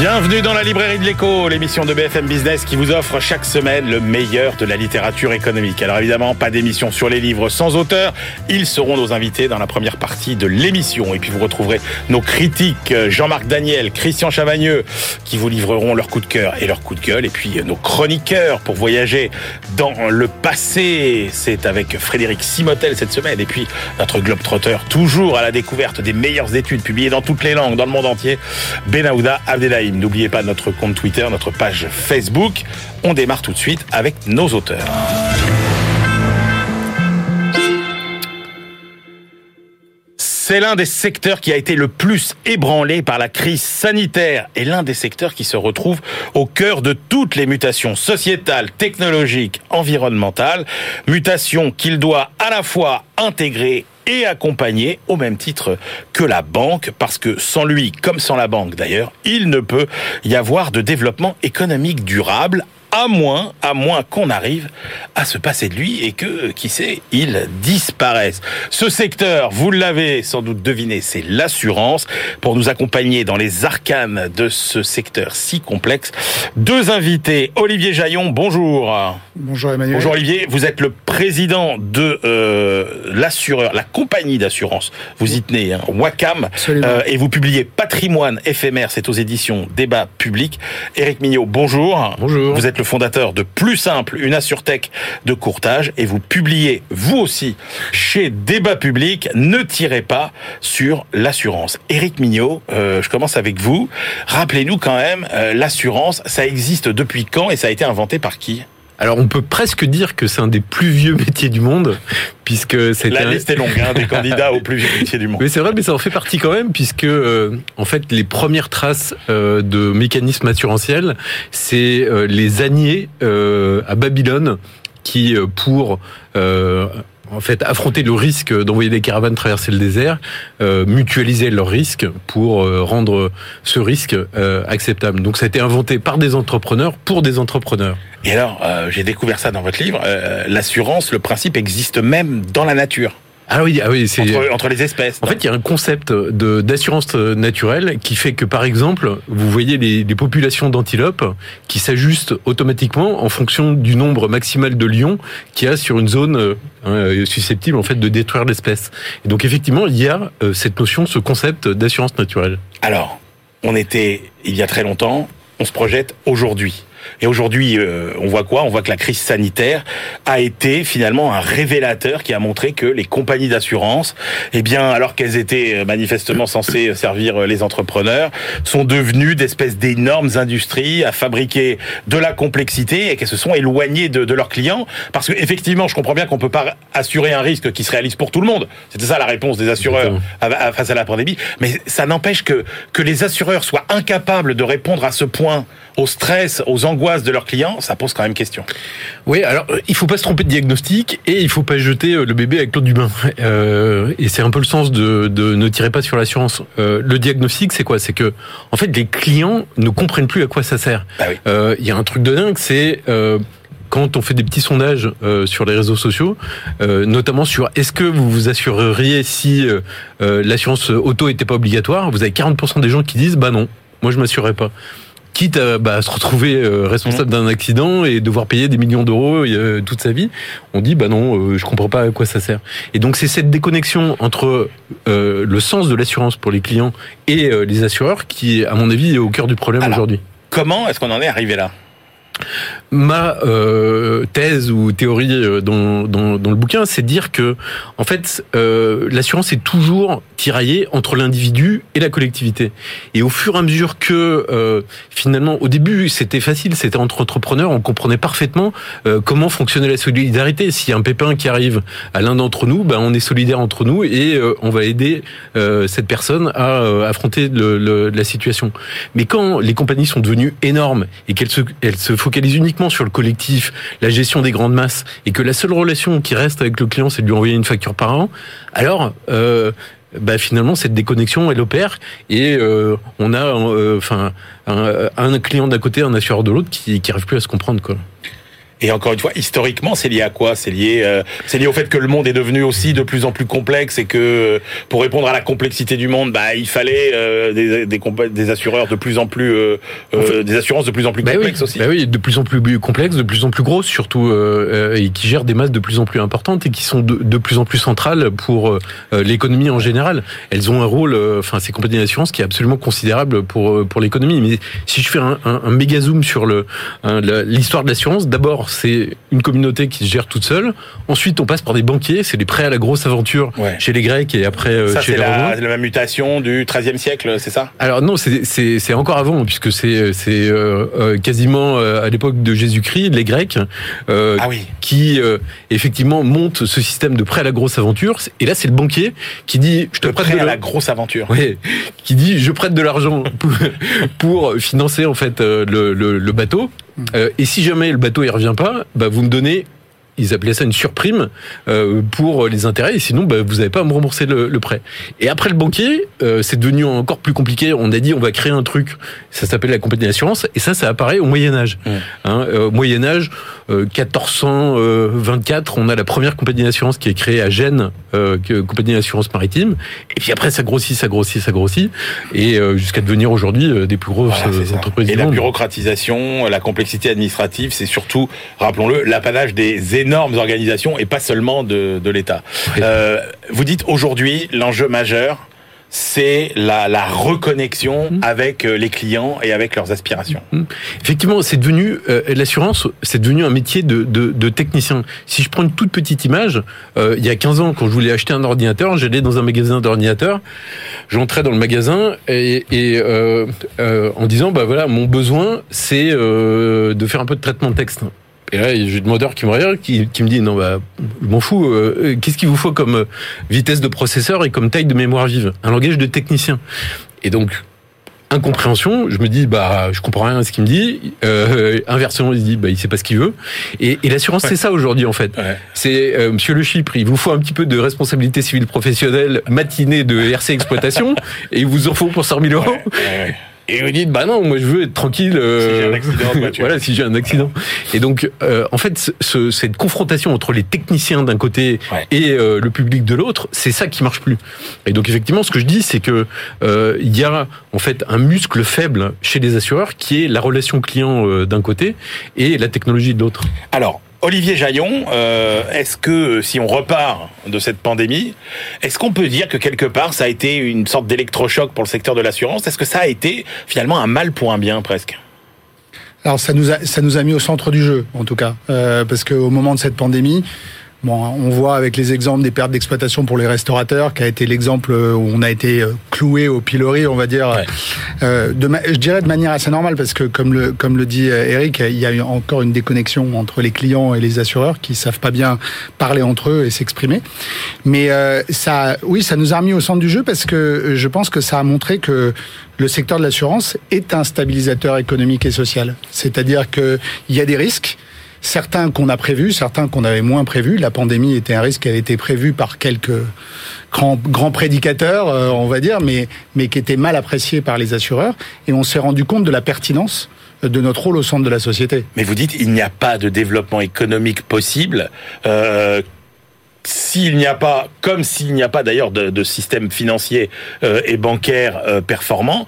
Bienvenue dans la librairie de l'écho, l'émission de BFM Business qui vous offre chaque semaine le meilleur de la littérature économique. Alors évidemment, pas d'émission sur les livres sans auteur. Ils seront nos invités dans la première partie de l'émission. Et puis vous retrouverez nos critiques, Jean-Marc Daniel, Christian Chavagneux, qui vous livreront leur coup de cœur et leur coup de gueule. Et puis nos chroniqueurs pour voyager dans le passé. C'est avec Frédéric Simotel cette semaine. Et puis notre globe-trotteur, toujours à la découverte des meilleures études publiées dans toutes les langues, dans le monde entier, Benahouda N'oubliez pas notre compte Twitter, notre page Facebook. On démarre tout de suite avec nos auteurs. C'est l'un des secteurs qui a été le plus ébranlé par la crise sanitaire et l'un des secteurs qui se retrouve au cœur de toutes les mutations sociétales, technologiques, environnementales, mutations qu'il doit à la fois intégrer et accompagner au même titre que la banque, parce que sans lui, comme sans la banque d'ailleurs, il ne peut y avoir de développement économique durable à moins, à moins qu'on arrive à se passer de lui et que, qui sait, il disparaisse. Ce secteur, vous l'avez sans doute deviné, c'est l'assurance. Pour nous accompagner dans les arcanes de ce secteur si complexe, deux invités. Olivier Jaillon, bonjour. Bonjour Emmanuel. Bonjour Olivier, vous êtes le président de euh, l'assureur, la compagnie d'assurance. Vous y tenez, hein, Wacam, euh, et vous publiez Patrimoine éphémère, c'est aux éditions Débat Public. Éric Mignot, bonjour. Bonjour. Vous êtes fondateur de Plus Simple, une assurtech de courtage, et vous publiez, vous aussi, chez Débat Public, Ne tirez pas sur l'assurance. Éric Mignot, euh, je commence avec vous. Rappelez-nous quand même, euh, l'assurance, ça existe depuis quand et ça a été inventé par qui? Alors on peut presque dire que c'est un des plus vieux métiers du monde, puisque c'est la liste est longue hein, des candidats aux plus vieux métiers du monde. Mais c'est vrai, mais ça en fait partie quand même, puisque euh, en fait les premières traces euh, de mécanismes assurantiels, c'est euh, les âniers à Babylone qui pour en fait affronter le risque d'envoyer des caravanes traverser le désert, euh, mutualiser leurs risques pour euh, rendre ce risque euh, acceptable. Donc ça a été inventé par des entrepreneurs pour des entrepreneurs. Et alors, j'ai découvert ça dans votre livre, l'assurance, le principe existe même dans la nature. Ah oui, ah oui, c'est entre, entre, les espèces. En fait, il y a un concept de d'assurance naturelle qui fait que, par exemple, vous voyez les, les populations d'antilopes qui s'ajustent automatiquement en fonction du nombre maximal de lions qu'il y a sur une zone hein, susceptible en fait de détruire l'espèce. Et donc, effectivement, il y a euh, cette notion, ce concept d'assurance naturelle. Alors, on était il y a très longtemps, on se projette aujourd'hui. Et aujourd'hui, euh, on voit quoi? On voit que la crise sanitaire a été finalement un révélateur qui a montré que les compagnies d'assurance, eh bien, alors qu'elles étaient euh, manifestement censées servir euh, les entrepreneurs, sont devenues d'espèces d'énormes industries à fabriquer de la complexité et qu'elles se sont éloignées de, de leurs clients. Parce que effectivement, je comprends bien qu'on peut pas assurer un risque qui se réalise pour tout le monde. C'était ça la réponse des assureurs face à la pandémie. Mais ça n'empêche que que les assureurs soient incapables de répondre à ce point au stress, aux angoisses de leurs clients, ça pose quand même question. Oui, alors euh, il faut pas se tromper de diagnostic et il faut pas jeter euh, le bébé avec l'eau du bain. Euh, et c'est un peu le sens de, de ne tirer pas sur l'assurance. Euh, le diagnostic, c'est quoi? C'est que en fait, les clients ne comprennent plus à quoi ça sert. Bah oui. euh, il y a un truc de dingue, c'est quand on fait des petits sondages euh, sur les réseaux sociaux, euh, notamment sur est-ce que vous vous assureriez si euh, l'assurance auto était pas obligatoire, vous avez 40% des gens qui disent bah non, moi je m'assurerais pas quitte à, bah, se retrouver euh, responsable d'un accident et devoir payer des millions d'euros euh, toute sa vie, on dit bah non, euh, je comprends pas à quoi ça sert. Et donc c'est cette déconnexion entre le sens de l'assurance pour les clients et les assureurs qui, à mon avis, est au cœur du problème aujourd'hui. Comment est-ce qu'on en est arrivé là? Ma euh, thèse ou théorie euh, dans, dans, dans le bouquin, c'est dire que, en fait, euh, l'assurance est toujours tiraillée entre l'individu et la collectivité. Et au fur et à mesure que, euh, finalement, au début, c'était facile, c'était entre entrepreneurs, on comprenait parfaitement euh, comment fonctionnait la solidarité. S'il y a un pépin qui arrive à l'un d'entre nous, ben, on est solidaire entre nous et euh, on va aider cette personne à affronter le, le, la situation. Mais quand les compagnies sont devenues énormes et qu'elles se, elles se focalisent uniquement sur le collectif, la gestion des grandes masses, et que la seule relation qui reste avec le client, c'est de lui envoyer une facture par an, alors euh, bah finalement cette déconnexion elle opère et euh, on a un, un, client d'un côté un assureur de l'autre qui qui arrive plus à se comprendre quoi. Et encore une fois, historiquement, c'est lié à quoi? C'est lié, euh, c'est lié au fait que le monde est devenu aussi de plus en plus complexe et que euh, pour répondre à la complexité du monde, bah, il fallait euh, des, des, des, assureurs de plus en plus, euh, euh des assurances de plus en plus bah complexes aussi. Bah oui, de plus en plus complexes, de plus en plus grosses surtout, et qui gèrent des masses de plus en plus importantes et qui sont de, de plus en plus centrales pour l'économie en général. Elles ont un rôle, enfin, ces compagnies d'assurance qui est absolument considérable pour pour l'économie. Mais si je fais un, un, un méga zoom sur le l'histoire de l'assurance, d'abord c'est une communauté qui se gère toute seule. Ensuite, on passe par des banquiers, c'est les prêts à la grosse aventure chez les Grecs et après euh, ça, chez les Romains. C'est la même mutation du XIIIe siècle, c'est ça? Alors non, c'est encore avant, puisque c'est euh, euh, quasiment à l'époque de Jésus-Christ, les Grecs, ah oui. qui effectivement montent ce système de prêt à la grosse aventure. Et là, c'est le banquier qui dit, je te prête prêt de à la grosse aventure. Oui, qui dit, je prête de l'argent pour, pour, financer en fait le, le, le bateau. Euh, et si jamais le bateau il revient pas, bah, vous me donnez ils appelaient ça une surprime euh, pour les intérêts, et sinon, bah, vous n'avez pas à me rembourser le, le prêt. Et après le banquier, euh, c'est devenu encore plus compliqué. On a dit, on va créer un truc, ça s'appelle la compagnie d'assurance, et ça, ça apparaît au Moyen Âge. Hein, euh, au Moyen Âge, 1424, on a la première compagnie d'assurance qui est créée à Gênes, compagnie d'assurance maritime. Et puis après, ça grossit, ça grossit, ça grossit, et jusqu'à devenir aujourd'hui des plus grosses entreprises. Et la bureaucratisation, la complexité administrative, c'est surtout, rappelons-le, l'apanage des énormes organisations et pas seulement de, de l'État. Euh, vous dites aujourd'hui, l'enjeu majeur, c'est la, la, reconnexion mmh. avec euh, les clients et avec leurs aspirations. Mmh. Effectivement, c'est devenu euh, l'assurance, c'est devenu un métier de, de, de, technicien. Si je prends une toute petite image, euh, il y a 15 ans, quand je voulais acheter un ordinateur, j'allais dans un magasin d'ordinateurs, j'entrais dans le magasin et, et euh, en disant bah voilà, mon besoin c'est de faire un peu de traitement de texte. Et là, j'ai le demandeur qui me regarde, qui, qui me dit non bah, je m'en fous. Euh, qu'est-ce qu'il vous faut comme euh, vitesse de processeur et comme taille de mémoire vive? Un langage de technicien. Et donc incompréhension, je me dis bah je comprends rien à ce qu'il me dit. Euh, inversement, il dit bah il sait pas ce qu'il veut. Et, et l'assurance c'est ça aujourd'hui en fait. Ouais. C'est euh, Monsieur le Chypre, il vous faut un petit peu de responsabilité civile professionnelle, matinée de RC exploitation, et il vous en faut pour 100 000 euros. Ouais, et vous dites, bah non, moi je veux être tranquille. Euh, si j'ai un accident de voilà, si j'ai un accident. Et donc, euh, en fait, ce, cette confrontation entre les techniciens d'un côté ouais. et euh, le public de l'autre, c'est ça qui marche plus. Et donc, effectivement, ce que je dis, c'est que euh, il y a en fait un muscle faible chez les assureurs qui est la relation client euh, d'un côté et la technologie de l'autre. Alors, Olivier Jaillon, euh, est-ce que si on repart de cette pandémie, est-ce qu'on peut dire que quelque part ça a été une sorte d'électrochoc pour le secteur de l'assurance? Est-ce que ça a été finalement un mal pour un bien presque? Alors ça nous a ça nous a mis au centre du jeu en tout cas. Euh, parce qu'au moment de cette pandémie, Bon, on voit avec les exemples des pertes d'exploitation pour les restaurateurs, qui a été l'exemple où on a été cloué au pilori, on va dire, ouais. euh, de je dirais de manière assez normale, parce que comme le comme le dit Eric, il y a encore une déconnexion entre les clients et les assureurs qui savent pas bien parler entre eux et s'exprimer. Mais euh, ça, oui, ça nous a remis au centre du jeu parce que je pense que ça a montré que le secteur de l'assurance est un stabilisateur économique et social. C'est-à-dire qu'il y a des risques certains qu'on a prévus, certains qu'on avait moins prévus. La pandémie était un risque qui avait été prévu par quelques grands, grands prédicateurs, euh, on va dire, mais, qui était mal apprécié par les assureurs. Et on s'est rendu compte de la pertinence de notre rôle au centre de la société. Mais vous dites, il n'y a pas de développement économique possible. Euh s'il n'y a pas, comme s'il n'y a pas d'ailleurs de, système financier euh, et bancaire performant,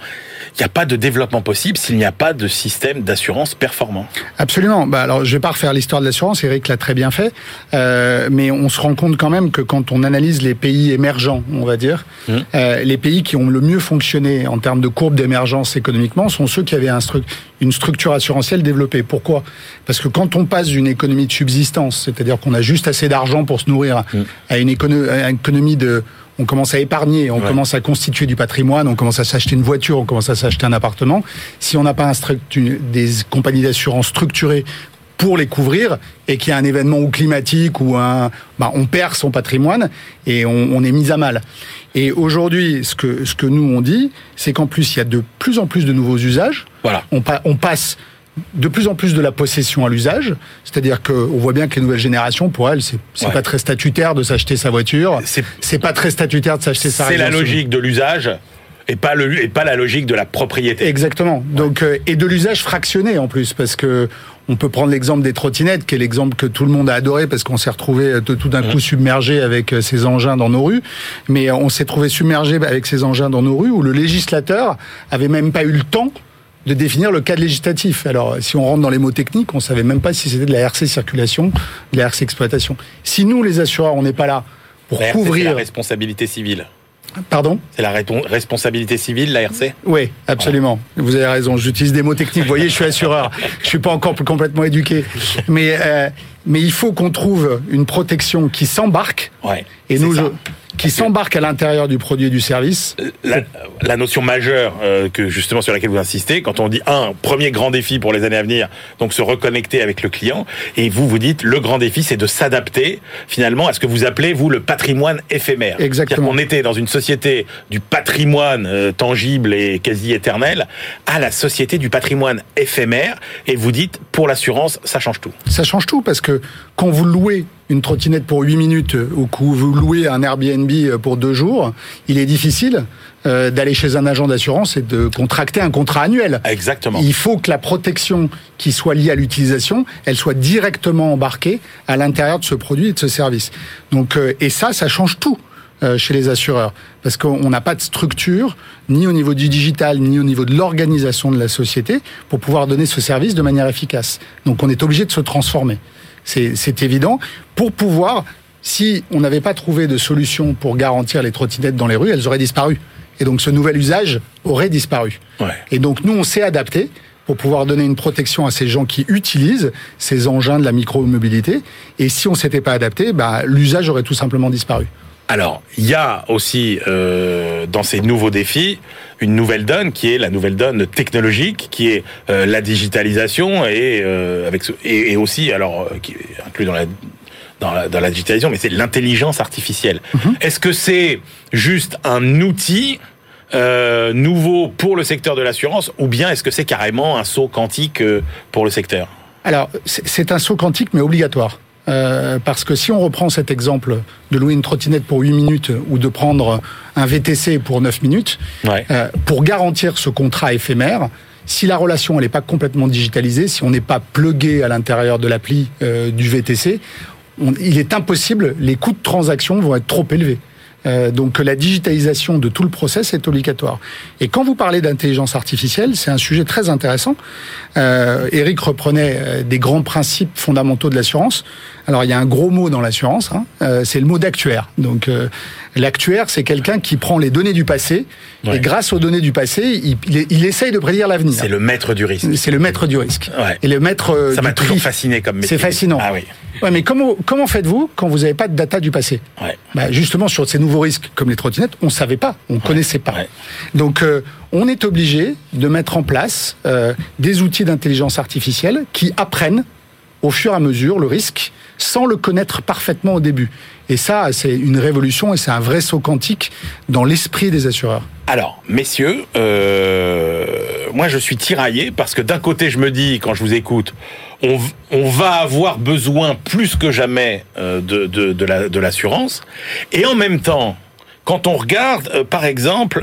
il n'y a pas de développement possible s'il n'y a pas de système d'assurance performant. Absolument. Bah alors, je vais pas refaire l'histoire de l'assurance. Eric l'a très bien fait, euh, mais on se rend compte quand même que quand on analyse les pays émergents, on va dire, mmh. euh, les pays qui ont le mieux fonctionné en termes de courbe d'émergence économiquement sont ceux qui avaient un stru une structure assurantielle développée. Pourquoi? Parce que quand on passe d'une économie de subsistance, c'est-à-dire qu'on a juste assez d'argent pour se nourrir, mmh. à une, écono à une économie de on commence à épargner, on ouais. commence à constituer du patrimoine, on commence à s'acheter une voiture, on commence à s'acheter un appartement. Si on n'a pas un des compagnies d'assurance structurées pour les couvrir et qu'il y a un événement ou climatique ou un, bah, on perd son patrimoine et on, on est mis à mal. Et aujourd'hui, ce que ce que nous on dit, c'est qu'en plus il y a de plus en plus de nouveaux usages. Voilà. On, pa on passe de plus en plus de la possession à l'usage, c'est-à-dire qu'on voit bien que les nouvelles générations, pour elles, c'est ouais. pas très statutaire de s'acheter sa voiture, c'est pas très statutaire de s'acheter sa C'est la logique de l'usage. Et pas, le, et pas la logique de la propriété. Exactement. Donc, euh, et de l'usage fractionné en plus, parce que on peut prendre l'exemple des trottinettes, qui est l'exemple que tout le monde a adoré parce qu'on s'est retrouvé euh, tout d'un coup submergé avec euh, ces engins dans nos rues. Mais on s'est trouvé submergé avec ces engins dans nos rues où le législateur avait même pas eu le temps de définir le cadre législatif. Alors, si on rentre dans les mots techniques, on savait même pas si c'était de la RC circulation, de la RC exploitation. Si nous, les assureurs, on n'est pas là pour La RC, c'est couvrir. la responsabilité civile. Pardon? C'est la responsabilité civile, la RC Oui, absolument. Vous avez raison. J'utilise des mots techniques. Vous voyez, je suis assureur. Je suis pas encore complètement éduqué. Mais, euh, mais il faut qu'on trouve une protection qui s'embarque. Ouais. Et nous, qui s'embarque à l'intérieur du produit et du service. la, la notion majeure euh, que justement sur laquelle vous insistez, quand on dit un premier grand défi pour les années à venir, donc se reconnecter avec le client, et vous vous dites le grand défi c'est de s'adapter finalement à ce que vous appelez vous le patrimoine éphémère. Exactement. On était dans une société du patrimoine euh, tangible et quasi éternel à la société du patrimoine éphémère, et vous dites pour l'assurance ça change tout. Ça change tout parce que quand vous louez une trottinette pour 8 minutes euh, ou que vous louez un Airbnb euh, pour deux jours, il est difficile euh, d'aller chez un agent d'assurance et de contracter un contrat annuel. Exactement. Il faut que la protection qui soit liée à l'utilisation, elle soit directement embarquée à l'intérieur de ce produit et de ce service. Donc, euh, et ça, ça change tout euh, chez les assureurs, parce qu'on n'a pas de structure, ni au niveau du digital, ni au niveau de l'organisation de la société, pour pouvoir donner ce service de manière efficace. Donc, on est obligé de se transformer. C'est évident. Pour pouvoir, si on n'avait pas trouvé de solution pour garantir les trottinettes dans les rues, elles auraient disparu. Et donc, ce nouvel usage aurait disparu. Ouais. Et donc nous, on s'est adapté pour pouvoir donner une protection à ces gens qui utilisent ces engins de la micro-mobilité. Et si on s'était pas adapté, bah, l'usage aurait tout simplement disparu. Alors, il y a aussi euh, dans ces nouveaux défis une nouvelle donne qui est la nouvelle donne technologique, qui est euh, la digitalisation et euh, avec et, et aussi alors euh, qui est inclus dans la dans la, dans la digitalisation, mais c'est l'intelligence artificielle. Est-ce que c'est juste un outil euh, nouveau pour le secteur de l'assurance, ou bien est-ce que c'est carrément un saut quantique euh, pour le secteur? Alors, c'est c'est un saut quantique, mais obligatoire. Euh, parce que si on reprend cet exemple de louer une trottinette pour 8 minutes ou de prendre un VTC pour 9 minutes, Ouais. euh, pour garantir ce contrat éphémère, si la relation elle n'est pas complètement digitalisée, si on n'est pas plugué à l'intérieur de l'appli euh, du VTC, on- il est impossible, les coûts de transaction vont être trop élevés. Euh, donc la digitalisation de tout le process est obligatoire. Et quand vous parlez d'intelligence artificielle, c'est un sujet très intéressant. Euh, Eric reprenait euh, des grands principes fondamentaux de l'assurance. Alors il y a un gros mot dans l'assurance, hein, euh, c'est le mot d'actuaire. Donc l'actuaire, c'est quelqu'un qui prend les données du passé Ouais. et grâce aux données du passé, il, il, il essaye de prédire l'avenir. C'est le maître du risque. C'est le maître du risque. Ouais. Et le maître euh, Ça m'a toujours fasciné comme métier. C'est fascinant. Ah oui. Ouais, mais comment, comment faites-vous quand vous n'avez pas de data du passé? Ouais. bah, Justement, sur ces nouveaux risques, comme les trottinettes, on ne savait pas, on ne connaissait pas. ouais. Donc, euh, on est obligé de mettre en place euh, des outils d'intelligence artificielle qui apprennent au fur et à mesure le risque sans le connaître parfaitement au début. Et ça, c'est une révolution et c'est un vrai saut quantique dans l'esprit des assureurs. Alors, messieurs, euh, moi je suis tiraillé parce que d'un côté je me dis, quand je vous écoute, on, va avoir besoin plus que jamais euh, de, de, de la- de l'assurance. Et en même temps, quand on regarde, euh, par exemple,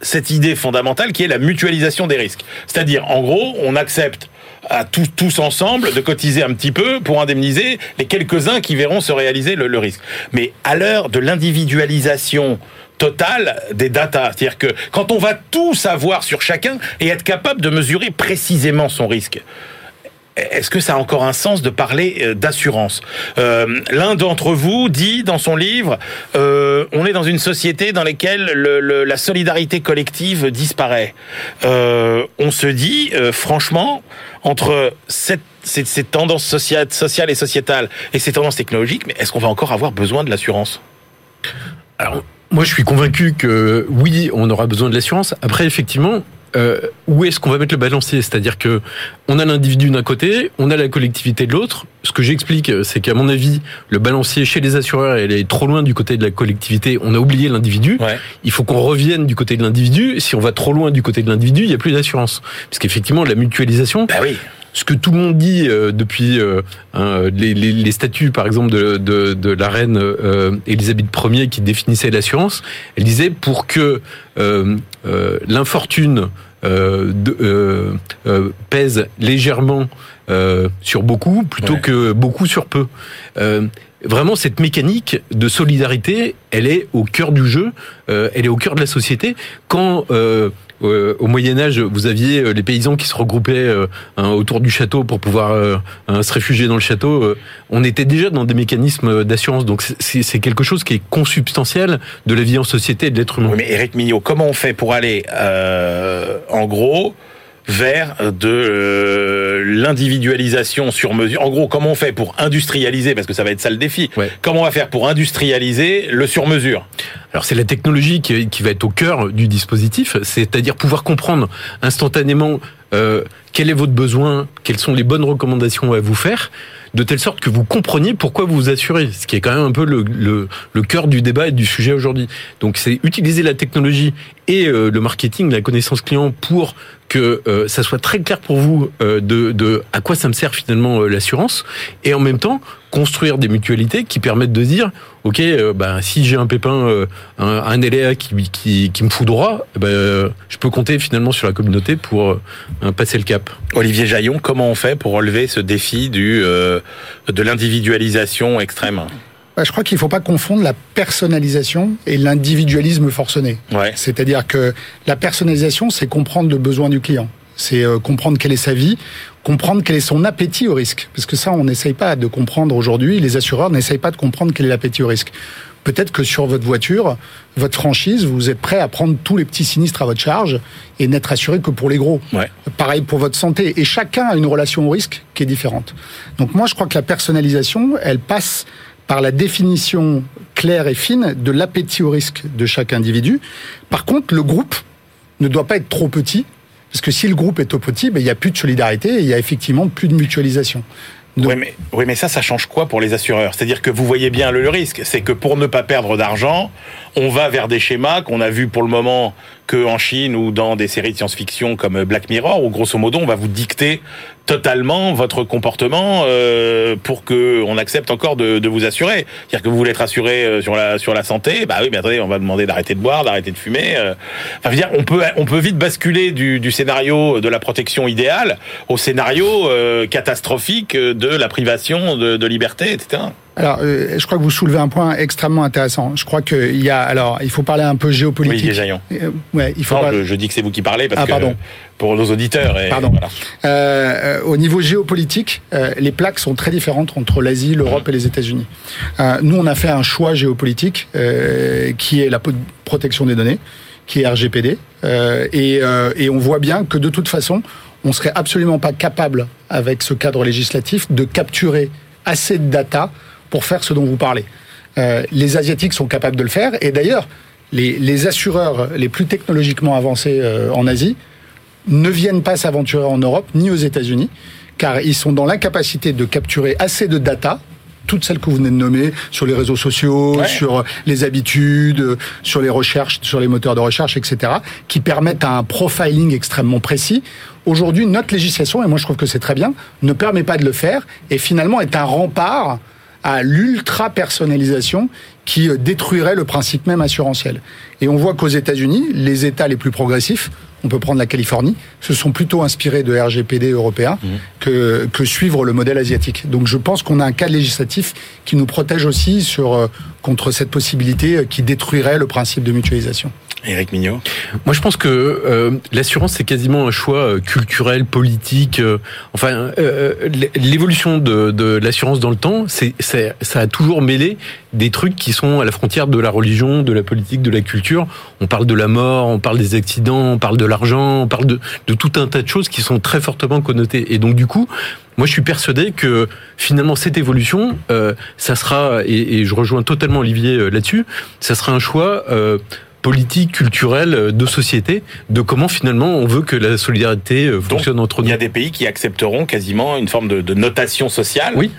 cette idée fondamentale qui est la mutualisation des risques. C'est-à-dire, en gros, on accepte à tous, tous ensemble de cotiser un petit peu pour indemniser les quelques-uns qui verront se réaliser le, risque. Mais à l'heure de l'individualisation totale des datas, c'est-à-dire que quand on va tout savoir sur chacun et être capable de mesurer précisément son risque, est-ce que ça a encore un sens de parler euh, d'assurance? Euh, L'un d'entre vous dit dans son livre, euh, on est dans une société dans laquelle le- le- la solidarité collective disparaît. On se dit, franchement, entre ces tendances sociales, sociales et sociétales et ces tendances technologiques, mais est-ce qu'on va encore avoir besoin de l'assurance? Alors, moi, je suis convaincu que oui, on aura besoin de l'assurance. Après, effectivement, euh, où est-ce qu'on va mettre le balancier? C'est-à-dire que on a l'individu d'un côté, on a la collectivité de l'autre. Ce que j'explique, c'est qu'à mon avis, le balancier chez les assureurs, elle est trop loin du côté de la collectivité. On a oublié l'individu. Ouais. Il faut qu'on revienne du côté de l'individu. Si on va trop loin du côté de l'individu, il n'y a plus d'assurance. Parce qu'effectivement, la mutualisation, Bah oui. Ce que tout le monde dit euh, depuis euh, hein, les, les, les, statuts, par exemple, de, de, de la reine euh, Élisabeth Ier qui définissait l'assurance, elle disait pour que euh, l'infortune pèse légèrement sur beaucoup plutôt ouais. que beaucoup sur peu vraiment cette mécanique de solidarité, elle est au cœur du jeu, euh, elle est au cœur de la société. Quand euh, euh, au Moyen Âge, vous aviez les paysans qui se regroupaient hein, autour du château pour pouvoir hein, se réfugier dans le château. on était déjà dans des mécanismes d'assurance, donc c'est quelque chose qui est consubstantiel de la vie en société et de l'être humain. Mais Eric Mignot, comment on fait pour aller, en gros, vers de euh, l'individualisation sur mesure. En gros, comment on fait pour industrialiser, parce que ça va être ça le défi, ouais. comment on va faire pour industrialiser le sur mesure alors c'est la technologie qui, qui, va être au cœur du dispositif, c'est-à-dire pouvoir comprendre instantanément euh, quel est votre besoin, quelles sont les bonnes recommandations à vous faire, de telle sorte que vous compreniez pourquoi vous vous assurez, ce qui est quand même un peu le, le, le cœur du débat et du sujet aujourd'hui. Donc c'est utiliser la technologie et euh, le marketing, la connaissance client pour que euh, ça soit très clair pour vous euh, de, de, à quoi ça me sert finalement l'assurance, et en même temps construire des mutualités qui permettent de dire ok bah, si j'ai un pépin un, un qui, qui, me fout droit bah, je peux compter finalement sur la communauté pour passer le cap. Olivier Jaillon comment on fait pour relever ce défi du de l'individualisation extrême? Je crois qu'il ne faut pas confondre la personnalisation et l'individualisme forcené. Ouais. C'est-à-dire que la personnalisation, c'est comprendre le besoin du client. C'est euh, comprendre quelle est sa vie, comprendre quel est son appétit au risque. Parce que ça, on n'essaye pas de comprendre aujourd'hui. Les assureurs n'essayent pas de comprendre quel est l'appétit au risque. Peut-être que sur votre voiture, votre franchise, vous êtes prêt à prendre tous les petits sinistres à votre charge et n'être assuré que pour les gros. Ouais. Pareil pour votre santé. Et chacun a une relation au risque qui est différente. Donc moi, je crois que la personnalisation, elle passe par la définition claire et fine de l'appétit au risque de chaque individu. Par contre, le groupe ne doit pas être trop petit parce que si le groupe est trop petit, ben, il n'y a plus de solidarité et il y a effectivement plus de mutualisation. Oui, mais, oui, mais ça, ça change quoi pour les assureurs? C'est-à-dire que vous voyez bien le, le risque, c'est que pour ne pas perdre d'argent, on va vers des schémas qu'on a vu pour le moment que en Chine ou dans des séries de science-fiction comme Black Mirror, où grosso modo, on va vous dicter totalement votre comportement euh, pour que on accepte encore de, de vous assurer. C'est-à-dire que vous voulez être assuré sur la sur la santé, bah oui, mais attendez, on va demander d'arrêter de boire, d'arrêter de fumer. Euh. Enfin, je veux dire, on peut on peut vite basculer du, du scénario de la protection idéale au scénario euh, catastrophique de la privation de, de liberté, etc. Alors, euh, je crois que vous soulevez un point extrêmement intéressant. Je crois qu'il y a, alors, il faut parler un peu géopolitique. Oui, Jaillon. Euh, ouais, il faut. Non, pas... je, je, dis que c'est vous qui parlez parce ah, pardon. que pour nos auditeurs. Et, pardon. Voilà. Euh, au niveau géopolitique, euh, les plaques sont très différentes entre l'Asie, l'Europe mmh. et les États-Unis. Euh, nous, on a fait un choix géopolitique qui est la protection des données, qui est RGPD, et, et on voit bien que de toute façon, on serait absolument pas capable, avec ce cadre législatif, de capturer assez de data pour faire ce dont vous parlez. Euh, les Asiatiques sont capables de le faire, et d'ailleurs, les, les, assureurs les plus technologiquement avancés euh, en Asie ne viennent pas s'aventurer en Europe ni aux États-Unis, car ils sont dans l'incapacité de capturer assez de data toutes celles que vous venez de nommer, sur les réseaux sociaux, ouais. sur les habitudes, sur les recherches, sur les moteurs de recherche, etc., qui permettent un profiling extrêmement précis. Aujourd'hui, notre législation, et moi je trouve que c'est très bien, ne permet pas de le faire, et finalement est un rempart à l'ultra-personnalisation qui détruirait le principe même assurantiel. Et on voit qu'aux États-Unis, les États les plus progressifs, on peut prendre la Californie, se sont plutôt inspirés de RGPD européen mmh. que, que suivre le modèle asiatique. Donc je pense qu'on a un cadre législatif qui nous protège aussi sur, contre cette possibilité qui détruirait le principe de mutualisation. Éric Mignot Moi, je pense que euh, l'assurance, c'est quasiment un choix euh, culturel, politique. Euh, enfin, euh, l'évolution de, de l'assurance dans le temps, c'est, ça a toujours mêlé des trucs qui sont à la frontière de la religion, de la politique, de la culture. On parle de la mort, on parle des accidents, on parle de l'argent, on parle de, de tout un tas de choses qui sont très fortement connotées. Et donc, du coup, moi, je suis persuadé que finalement cette évolution, euh, ça sera, et, et, je rejoins totalement Olivier là-dessus, ça sera un choix. Euh, politique, culturelle, de société, de comment finalement on veut que la solidarité fonctionne donc, entre nous. Il y a des pays qui accepteront quasiment une forme de, de notation sociale. Oui.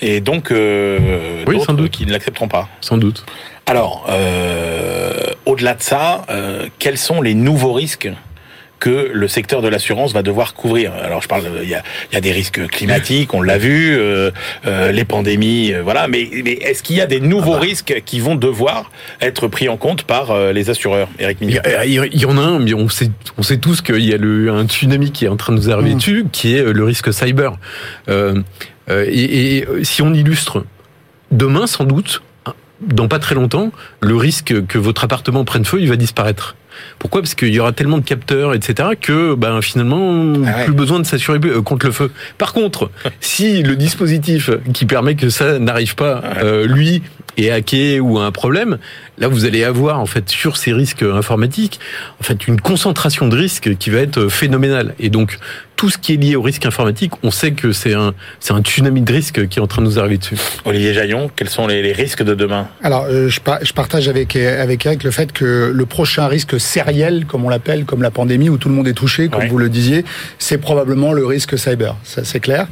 Et donc, euh, oui, sans doute. qui ne l'accepteront pas. Sans doute. Alors, euh, au-delà de ça, euh, quels sont les nouveaux risques que le secteur de l'assurance va devoir couvrir Alors je parle, il y a, il y a des risques climatiques, on l'a vu, euh, euh, les pandémies, euh, voilà. Mais, mais est-ce qu'il y a des nouveaux Ah bah. risques qui vont devoir être pris en compte par euh, les assureurs, Eric Mignon il y en a un, mais on sait, on sait tous qu'il y a le, un tsunami qui est en train de nous arriver Mm. dessus, qui est le risque cyber. Euh, euh, et, et si on illustre, demain, sans doute, dans pas très longtemps, le risque que votre appartement prenne feu, il va disparaître. Pourquoi? Parce qu'il y aura tellement de capteurs, etc., que ben, finalement, Ah ouais. plus besoin de s'assurer euh, contre le feu. Par contre, si le dispositif qui permet que ça n'arrive pas, Ouais. euh, lui, est hacké ou a un problème, là vous allez avoir en fait sur ces risques informatiques en fait une concentration de risques qui va être phénoménale. Et donc tout ce qui est lié au risque informatique, on sait que c'est un c'est un tsunami de risques qui est en train de nous arriver dessus. Olivier Jaillon, quels sont les, les risques de demain? Alors, euh, je, pa- je partage avec, avec Eric le fait que le prochain risque sériel, comme on l'appelle, comme la pandémie, où tout le monde est touché, comme Ouais. vous le disiez, c'est probablement le risque cyber. Ça, c'est clair.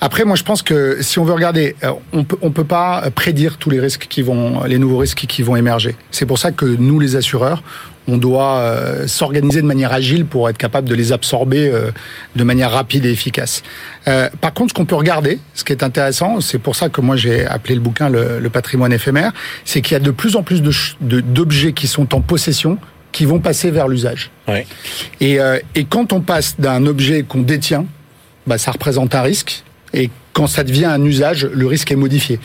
Après, moi, je pense que si on veut regarder, euh, on peut, on peut pas prédire tous les risques qui vont, les nouveaux risques qui vont émerger. C'est pour ça que nous, les assureurs, on doit euh, s'organiser de manière agile pour être capable de les absorber euh, de manière rapide et efficace. Euh, par contre, ce qu'on peut regarder, ce qui est intéressant, c'est pour ça que moi j'ai appelé le bouquin le, le patrimoine éphémère, c'est qu'il y a de plus en plus de ch- de- d'objets qui sont en possession qui vont passer vers l'usage. Ouais. Et, et quand on passe d'un objet qu'on détient, bah, ça représente un risque. Et quand ça devient un usage, le risque est modifié.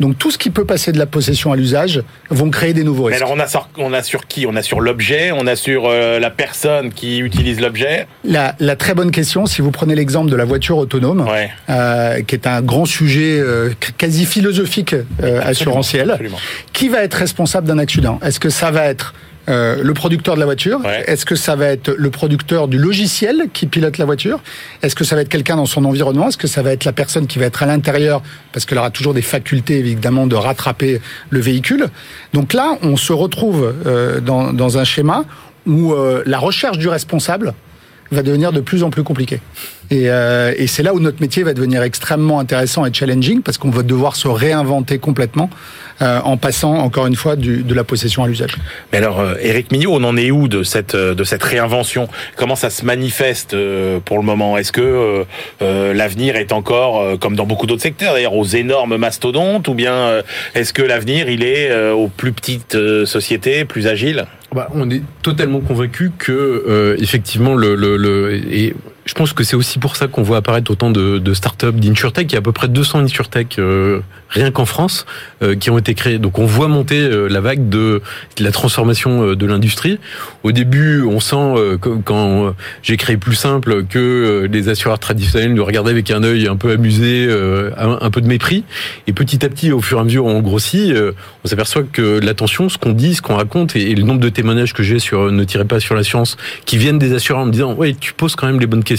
Donc tout ce qui peut passer de la possession à l'usage vont créer des nouveaux Mais risques. alors on a, sur, on a sur qui? On a sur l'objet, on a sur euh, la personne qui utilise l'objet? La, la très bonne question, si vous prenez l'exemple de la voiture autonome, Ouais. euh, qui est un grand sujet euh, quasi philosophique euh, assurantiel, Absolument. qui va être responsable d'un accident? Est-ce que ça va être euh, le producteur de la voiture Ouais. Est-ce que ça va être le producteur du logiciel qui pilote la voiture? Est-ce que ça va être quelqu'un dans son environnement? Est-ce que ça va être la personne qui va être à l'intérieur? Parce qu'elle aura toujours des facultés, évidemment, de rattraper le véhicule. Donc là, on se retrouve euh, dans, dans un schéma où euh, la recherche du responsable va devenir de plus en plus compliquée. Et, euh, et c'est là où notre métier va devenir extrêmement intéressant et challenging parce qu'on va devoir se réinventer complètement euh, en passant encore une fois du, de la possession à l'usage. Mais alors, euh, Eric Mignot, on en est où de cette euh, de cette réinvention? Comment ça se manifeste euh, pour le moment? Est-ce que euh, euh, l'avenir est encore, euh, comme dans beaucoup d'autres secteurs, d'ailleurs, aux énormes mastodontes, ou bien euh, est-ce que l'avenir il est euh, aux plus petites euh, sociétés, plus agiles? Bah, on est totalement convaincu que euh, effectivement le, le, le je pense que c'est aussi pour ça qu'on voit apparaître autant de, de startups d'insurtech. Il y a à peu près 200 insurtech euh, rien qu'en France euh, qui ont été créés. Donc on voit monter euh, la vague de, la transformation de l'industrie. Au début, on sent quand j'ai créé plus simple que les assureurs traditionnels nous regardaient avec un œil un peu amusé, un, peu de mépris. Et petit à petit, au fur et à mesure, on grossit. on s'aperçoit que l'attention, ce qu'on dit, ce qu'on raconte, et, le nombre de témoignages que j'ai sur Ne tirez pas sur la science, qui viennent des assureurs en me disant ouais, tu poses quand même les bonnes questions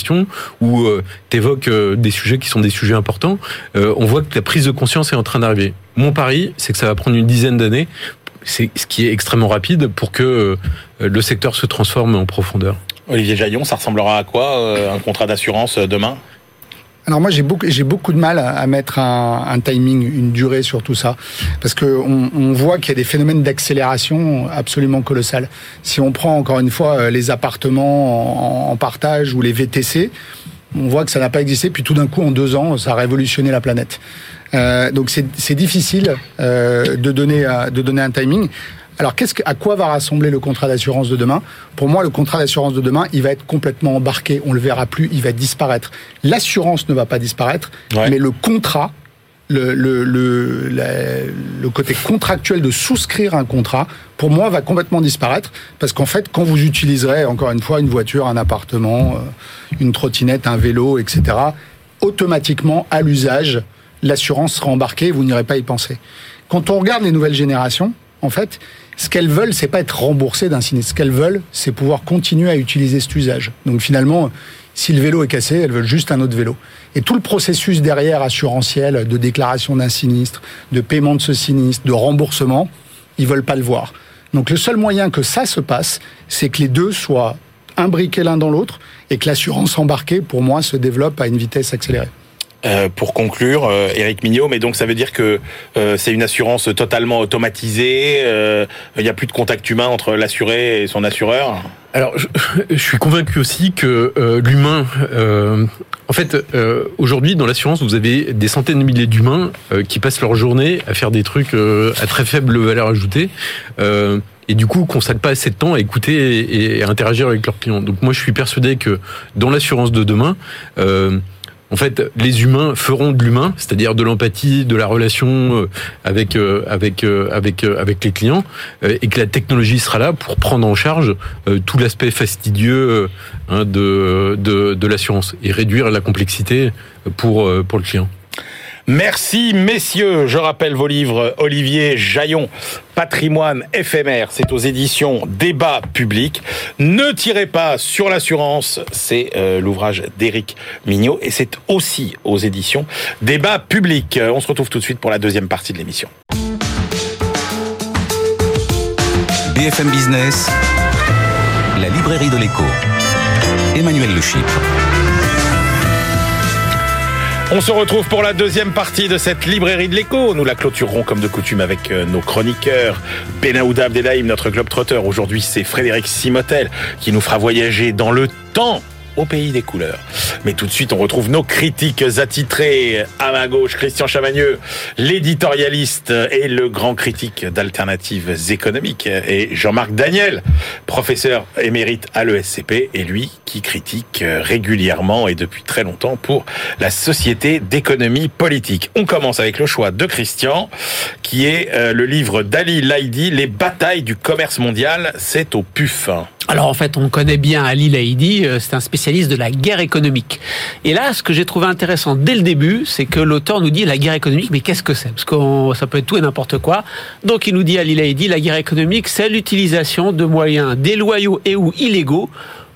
ou euh, t'évoques euh, des sujets qui sont des sujets importants. euh, on voit que la prise de conscience est en train d'arriver. Mon pari, c'est que ça va prendre une dizaine d'années. Ce qui est extrêmement rapide pour que le secteur se transforme en profondeur. Olivier Jaillon, ça ressemblera à quoi un contrat d'assurance demain? Alors moi j'ai beaucoup j'ai beaucoup de mal à, mettre un, timing, une durée sur tout ça, parce que on, on voit qu'il y a des phénomènes d'accélération absolument colossales. Si on prend encore une fois euh, les appartements en, partage ou les VTC, on voit que ça n'a pas existé, puis tout d'un coup en deux ans ça a révolutionné la planète. Euh, donc c'est c'est difficile euh, de donner euh, de donner un timing. Alors, qu'est-ce que, à quoi va rassembler le contrat d'assurance de demain? Pour moi, le contrat d'assurance de demain, il va être complètement embarqué. On le verra plus. Il va disparaître. L'assurance ne va pas disparaître, Ouais. mais le contrat, le, le, le, la- le côté contractuel de souscrire un contrat, pour moi, va complètement disparaître. Parce qu'en fait, quand vous utiliserez, encore une fois, une voiture, un appartement, euh, une trottinette, un vélo, etc., automatiquement, à l'usage, l'assurance sera embarquée, vous n'irez pas y penser. Quand on regarde les nouvelles générations, en fait, ce qu'elles veulent, c'est pas être remboursées d'un sinistre. Ce qu'elles veulent, c'est pouvoir continuer à utiliser cet usage. Donc finalement, si le vélo est cassé, elles veulent juste un autre vélo. Et tout le processus derrière assurantiel, de déclaration d'un sinistre, de paiement de ce sinistre, de remboursement, ils veulent pas le voir. Donc le seul moyen que ça se passe, c'est que les deux soient imbriqués l'un dans l'autre et que l'assurance embarquée, pour moi, se développe à une vitesse accélérée. Euh, pour conclure, euh, Eric Mignot, mais donc ça veut dire que euh, c'est une assurance totalement automatisée, euh, il n'y a plus de contact humain entre l'assuré et son assureur Alors, je, je suis convaincu aussi que euh, l'humain, en fait, aujourd'hui dans l'assurance, vous avez des centaines de milliers d'humains qui passent leur journée à faire des trucs à très faible valeur ajoutée. Et du coup, consacrent pas assez de temps à écouter et, et à interagir avec leurs clients. Donc moi, je suis persuadé que dans l'assurance de demain, euh, en fait, les humains feront de l'humain, c'est-à-dire de l'empathie, de la relation euh, avec euh, avec euh, avec les clients, et que la technologie sera là pour prendre en charge tout l'aspect fastidieux hein, de de, de l'assurance et réduire la complexité pour pour le client. Merci messieurs, je rappelle vos livres Olivier Jaillon, Patrimoine éphémère, c'est aux éditions Débat public. Ne tirez pas sur l'assurance, c'est euh, l'ouvrage d'Éric Mignot et c'est aussi aux éditions Débat public. Euh, On se retrouve tout de suite pour la deuxième partie de l'émission. BFM Business, la librairie de l'écho. Emmanuel Le Chypre. On se retrouve pour la deuxième partie de cette librairie de l'écho. Nous la clôturerons comme de coutume avec euh, nos chroniqueurs. Benaouda Abdelhaim, notre globe trotteur. Aujourd'hui, c'est Frédéric Simotel qui nous fera voyager dans le temps au pays des couleurs. Mais tout de suite, on retrouve nos critiques attitrés. À ma gauche, Christian Chavagneux, l'éditorialiste et le grand critique d'alternatives économiques. Et Jean-Marc Daniel, professeur émérite à l'ESCP, et lui qui critique régulièrement et depuis très longtemps pour la Société d'économie politique. On commence avec le choix de Christian, qui est euh, le livre d'Ali Laïdi, Les batailles du commerce mondial. C'est au PUF. Alors en fait, on connaît bien Ali Laïdi, euh, c'est un spécialiste de la guerre économique. Et là, ce que j'ai trouvé intéressant dès le début, c'est que l'auteur nous dit la guerre économique, mais qu'est-ce que c'est? Parce que ça peut être tout et n'importe quoi. Donc il nous dit, Ali Laïdi, la guerre économique, c'est l'utilisation de moyens déloyaux et ou illégaux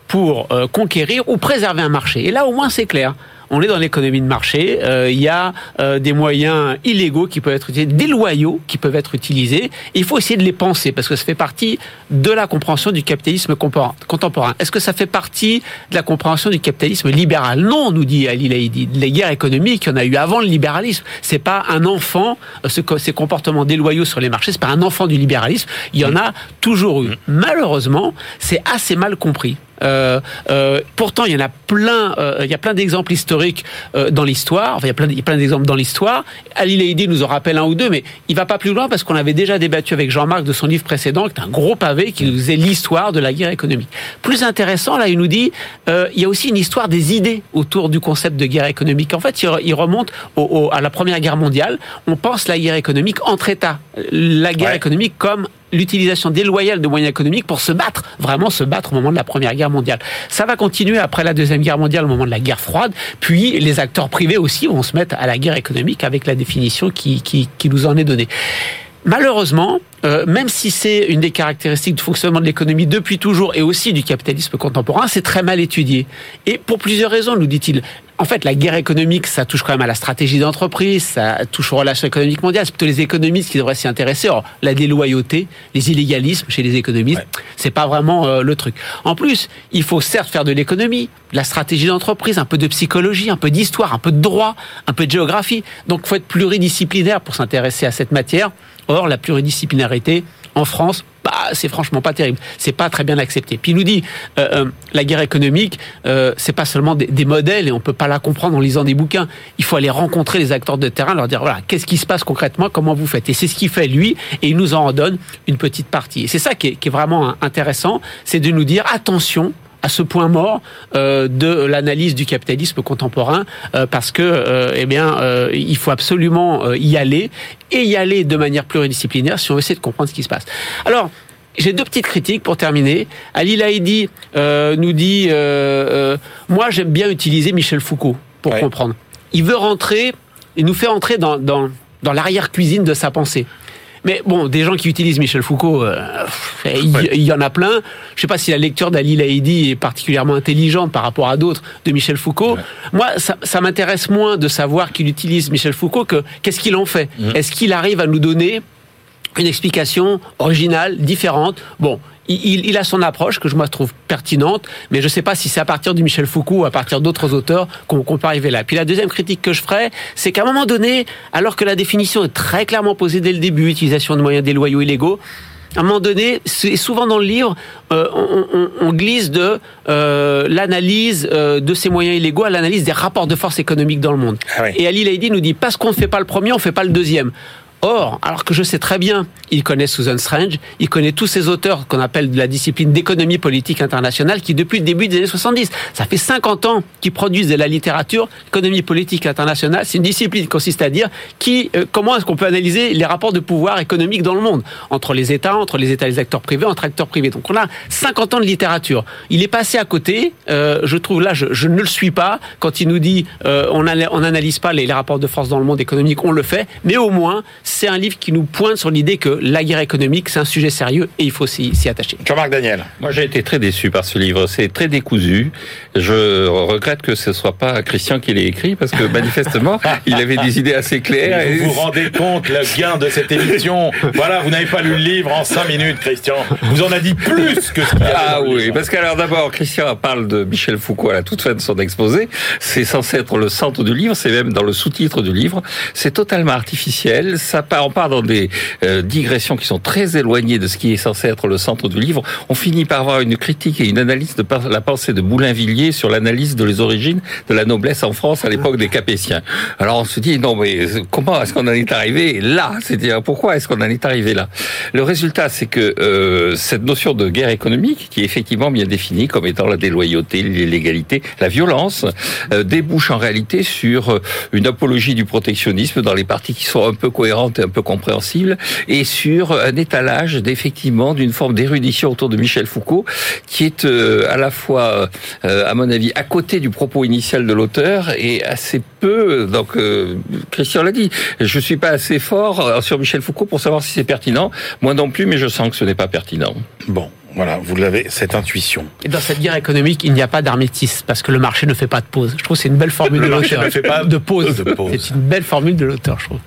pour euh, conquérir ou préserver un marché. Et là, au moins, c'est clair. On est dans l'économie de marché. euh, Il y a euh, des moyens illégaux qui peuvent être utilisés, déloyaux qui peuvent être utilisés. Il faut essayer de les penser parce que ça fait partie de la compréhension du capitalisme contemporain. Est-ce que ça fait partie de la compréhension du capitalisme libéral? Non, nous dit Ali Laïdi. Les guerres économiques, il y en a eu avant le libéralisme. C'est pas un enfant, euh, ce ces comportements déloyaux sur les marchés, c'est pas un enfant du libéralisme. Il y en a toujours eu. Malheureusement, c'est assez mal compris. Euh, euh, pourtant, il y en a plein. euh, il y a plein d'exemples historiques dans l'histoire. Enfin, il y a plein, d'exemples dans l'histoire. Ali Laïdi nous en rappelle un ou deux, mais il va pas plus loin parce qu'on avait déjà débattu avec Jean-Marc de son livre précédent, qui est un gros pavé qui nous faisait l'histoire de la guerre économique. Plus intéressant, là, il nous dit, euh, il y a aussi une histoire des idées autour du concept de guerre économique. En fait, il, re- il remonte au- au- à la Première Guerre mondiale. On pense la guerre économique entre États. La guerre Ouais. économique comme l'utilisation déloyale de moyens économiques pour se battre, vraiment se battre au moment de la Première Guerre mondiale. Ça va continuer après la Deuxième Guerre mondiale, au moment de la guerre froide, puis les acteurs privés aussi vont se mettre à la guerre économique avec la définition qui, nous en est donnée. Malheureusement, euh, même si c'est une des caractéristiques du fonctionnement de l'économie depuis toujours et aussi du capitalisme contemporain, c'est très mal étudié. Et pour plusieurs raisons, nous dit-il. En fait, la guerre économique, ça touche quand même à la stratégie d'entreprise, ça touche aux relations économiques mondiales. C'est plutôt les économistes qui devraient s'y intéresser. Or, la déloyauté, les illégalismes chez les économistes, Ouais. c'est pas vraiment euh, le truc. En plus, il faut certes faire de l'économie, de la stratégie d'entreprise, un peu de psychologie, un peu d'histoire, un peu de droit, un peu de géographie. Donc, il faut être pluridisciplinaire pour s'intéresser à cette matière. Or, la pluridisciplinarité en France, bah, c'est franchement pas terrible. C'est pas très bien accepté. Puis il nous dit, euh, euh, la guerre économique, euh, c'est pas seulement des, des modèles et on peut pas la comprendre en lisant des bouquins. Il faut aller rencontrer les acteurs de terrain, leur dire voilà, qu'est-ce qui se passe concrètement, comment vous faites. Et c'est ce qu'il fait lui, et il nous en donne une petite partie. Et c'est ça qui est, qui est vraiment hein, intéressant, c'est de nous dire attention à ce point mort euh, de l'analyse du capitalisme contemporain euh, parce que euh, eh bien euh, il faut absolument euh, y aller et y aller de manière pluridisciplinaire si on veut essayer de comprendre ce qui se passe. Alors j'ai deux petites critiques pour terminer. Ali Laïdi euh, nous dit euh, euh, moi j'aime bien utiliser Michel Foucault pour Ouais. comprendre. Il veut rentrer, il nous fait entrer dans dans, dans l'arrière-cuisine de sa pensée. Mais bon, des gens qui utilisent Michel Foucault, euh, il, y en a plein. Je sais pas si la lecture d'Ali Laïdi est particulièrement intelligente par rapport à d'autres de Michel Foucault. Ouais. Moi, ça, ça m'intéresse moins de savoir qu'il utilise Michel Foucault que qu'est-ce qu'il en fait. Est-ce qu'il arrive à nous donner une explication originale, différente. Bon, il, il, a son approche que je moi trouve pertinente, mais je ne sais pas si c'est à partir de Michel Foucault ou à partir d'autres auteurs qu'on peut arriver là. Puis la deuxième critique que je ferai, c'est qu'à un moment donné, alors que la définition est très clairement posée dès le début, utilisation de moyens déloyaux illégaux, à un moment donné, et souvent dans le livre, euh, on, on, on, glisse de euh, l'analyse euh, de ces moyens illégaux à l'analyse des rapports de force économiques dans le monde. Ah oui. Et Ali Laïdi nous dit parce qu'on ne fait pas le premier, on ne fait pas le deuxième. Or, alors que je sais très bien, il connaît Susan Strange, il connaît tous ces auteurs qu'on appelle de la discipline d'économie politique internationale qui, depuis le début des années 70, ça fait 50 ans qu'ils produisent de la littérature, économie politique internationale. C'est une discipline qui consiste à dire qui, euh, comment est-ce qu'on peut analyser les rapports de pouvoir économique dans le monde, entre les États, entre les États et les acteurs privés, entre acteurs privés. Donc on a 50 ans de littérature. Il est passé à côté, euh, je trouve là, je, je, ne le suis pas, quand il nous dit euh, on n'analyse pas les, les rapports de force dans le monde économique, on le fait, mais au moins, c'est un livre qui nous pointe sur l'idée que la guerre économique, c'est un sujet sérieux et il faut s'y attacher. Jean-Marc Daniel. Moi, j'ai été très déçu par ce livre. C'est très décousu. Je regrette que ce soit pas Christian qui l'ait écrit parce que manifestement, il avait des idées assez claires. Et vous vous rendez compte le gain de cette émission Voilà, vous n'avez pas lu le livre en cinq minutes, Christian. Vous en a dit plus que ce qu'il Ah oui, parce qu'alors d'abord, Christian parle de Michel Foucault à la toute fin de son exposé. C'est censé être le centre du livre. C'est même dans le sous-titre du livre. C'est totalement artificiel. Ça on part dans des euh, digressions qui sont très éloignées de ce qui est censé être le centre du livre. On finit par avoir une critique et une analyse de la pensée de Boulainvilliers sur l'analyse de les origines de la noblesse en France à l'époque des Capétiens. Alors on se dit non mais comment est-ce qu'on en est arrivé là? C'est-à-dire pourquoi est-ce qu'on en est arrivé là? Le résultat c'est que euh, cette notion de guerre économique qui est effectivement bien définie comme étant la déloyauté, l'illégalité, la violence euh, débouche en réalité sur une apologie du protectionnisme dans les parties qui sont un peu cohérentes et un peu compréhensible, et sur un étalage d'effectivement d'une forme d'érudition autour de Michel Foucault, qui est euh, à la fois, euh, à mon avis, à côté du propos initial de l'auteur et assez peu. Donc, euh, Christian l'a dit, je suis pas assez fort sur Michel Foucault pour savoir si c'est pertinent. Moi non plus, mais je sens que ce n'est pas pertinent. Bon. Voilà, vous l'avez, cette intuition. Et dans cette guerre économique, il n'y a pas d'armistice, parce que le marché ne fait pas de pause. Je trouve que c'est une belle formule le de l'auteur. ne fait pas de pause. de pause. C'est une belle formule de l'auteur, je trouve.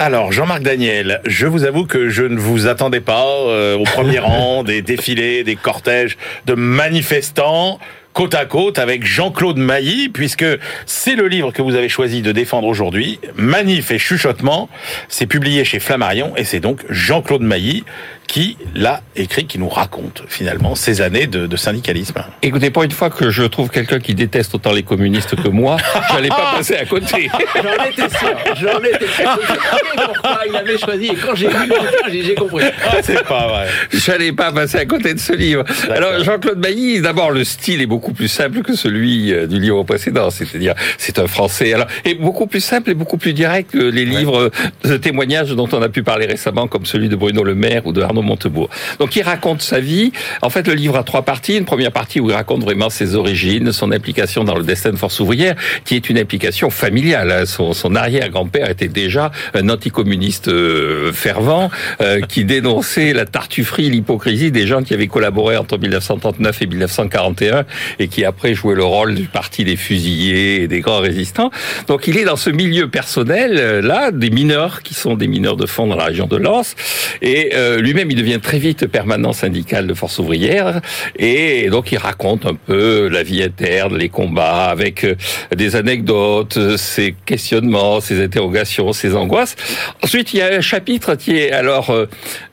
Alors, Jean-Marc Daniel, je vous avoue que je ne vous attendais pas euh, au premier rang des défilés, des cortèges de manifestants côte à côte avec Jean-Claude Mailly, puisque c'est le livre que vous avez choisi de défendre aujourd'hui, Manif et chuchotement. C'est publié chez Flammarion et c'est donc Jean-Claude Mailly qui l'a écrit, qui nous raconte finalement ces années de, de, syndicalisme. Écoutez, pour une fois que je trouve quelqu'un qui déteste autant les communistes que moi, j'allais pas passer à côté. J'en étais sûr, j'en étais sûr. Je savais pourquoi il avait choisi et quand j'ai lu j'ai compris. Ah, c'est pas vrai. J'allais pas passer à côté de ce livre. Alors Jean-Claude Bailly, d'abord le style est beaucoup plus simple que celui euh, du livre précédent, c'est-à-dire c'est un français alors et beaucoup plus simple et beaucoup plus direct que les livres ouais. de témoignages dont on a pu parler récemment comme celui de Bruno Le Maire ou de Arnaud Montebourg. Donc il raconte sa vie. En fait, le livre a trois parties. Une première partie où il raconte vraiment ses origines, son implication dans le destin de force ouvrière, qui est une implication familiale. Son, son arrière-grand-père était déjà un anticommuniste euh, fervent euh, qui dénonçait la tartufferie, l'hypocrisie des gens qui avaient collaboré entre 1939 et 1941 et qui après jouaient le rôle du parti des fusillés et des grands résistants. Donc il est dans ce milieu personnel euh, là, des mineurs qui sont des mineurs de fond dans la région de Lens, et lui-même il devient très vite permanent syndical de force ouvrière, et donc il raconte un peu la vie interne, les combats, avec euh, des anecdotes, ses questionnements, ses interrogations, ses angoisses. Ensuite il y a un chapitre qui est alors euh,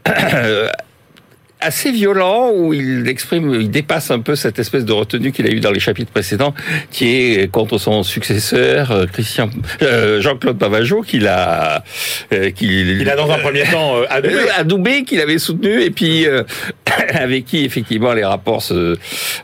assez violent où il exprime, il dépasse un peu cette espèce de retenue qu'il a eu dans les chapitres précédents, qui est contre son successeur Christian euh, Jean-Claude Pavageau, qu'il a, euh, qu'il il a dans un premier temps euh, adoubé, adoubé qu'il avait soutenu et puis euh, avec qui effectivement les rapports se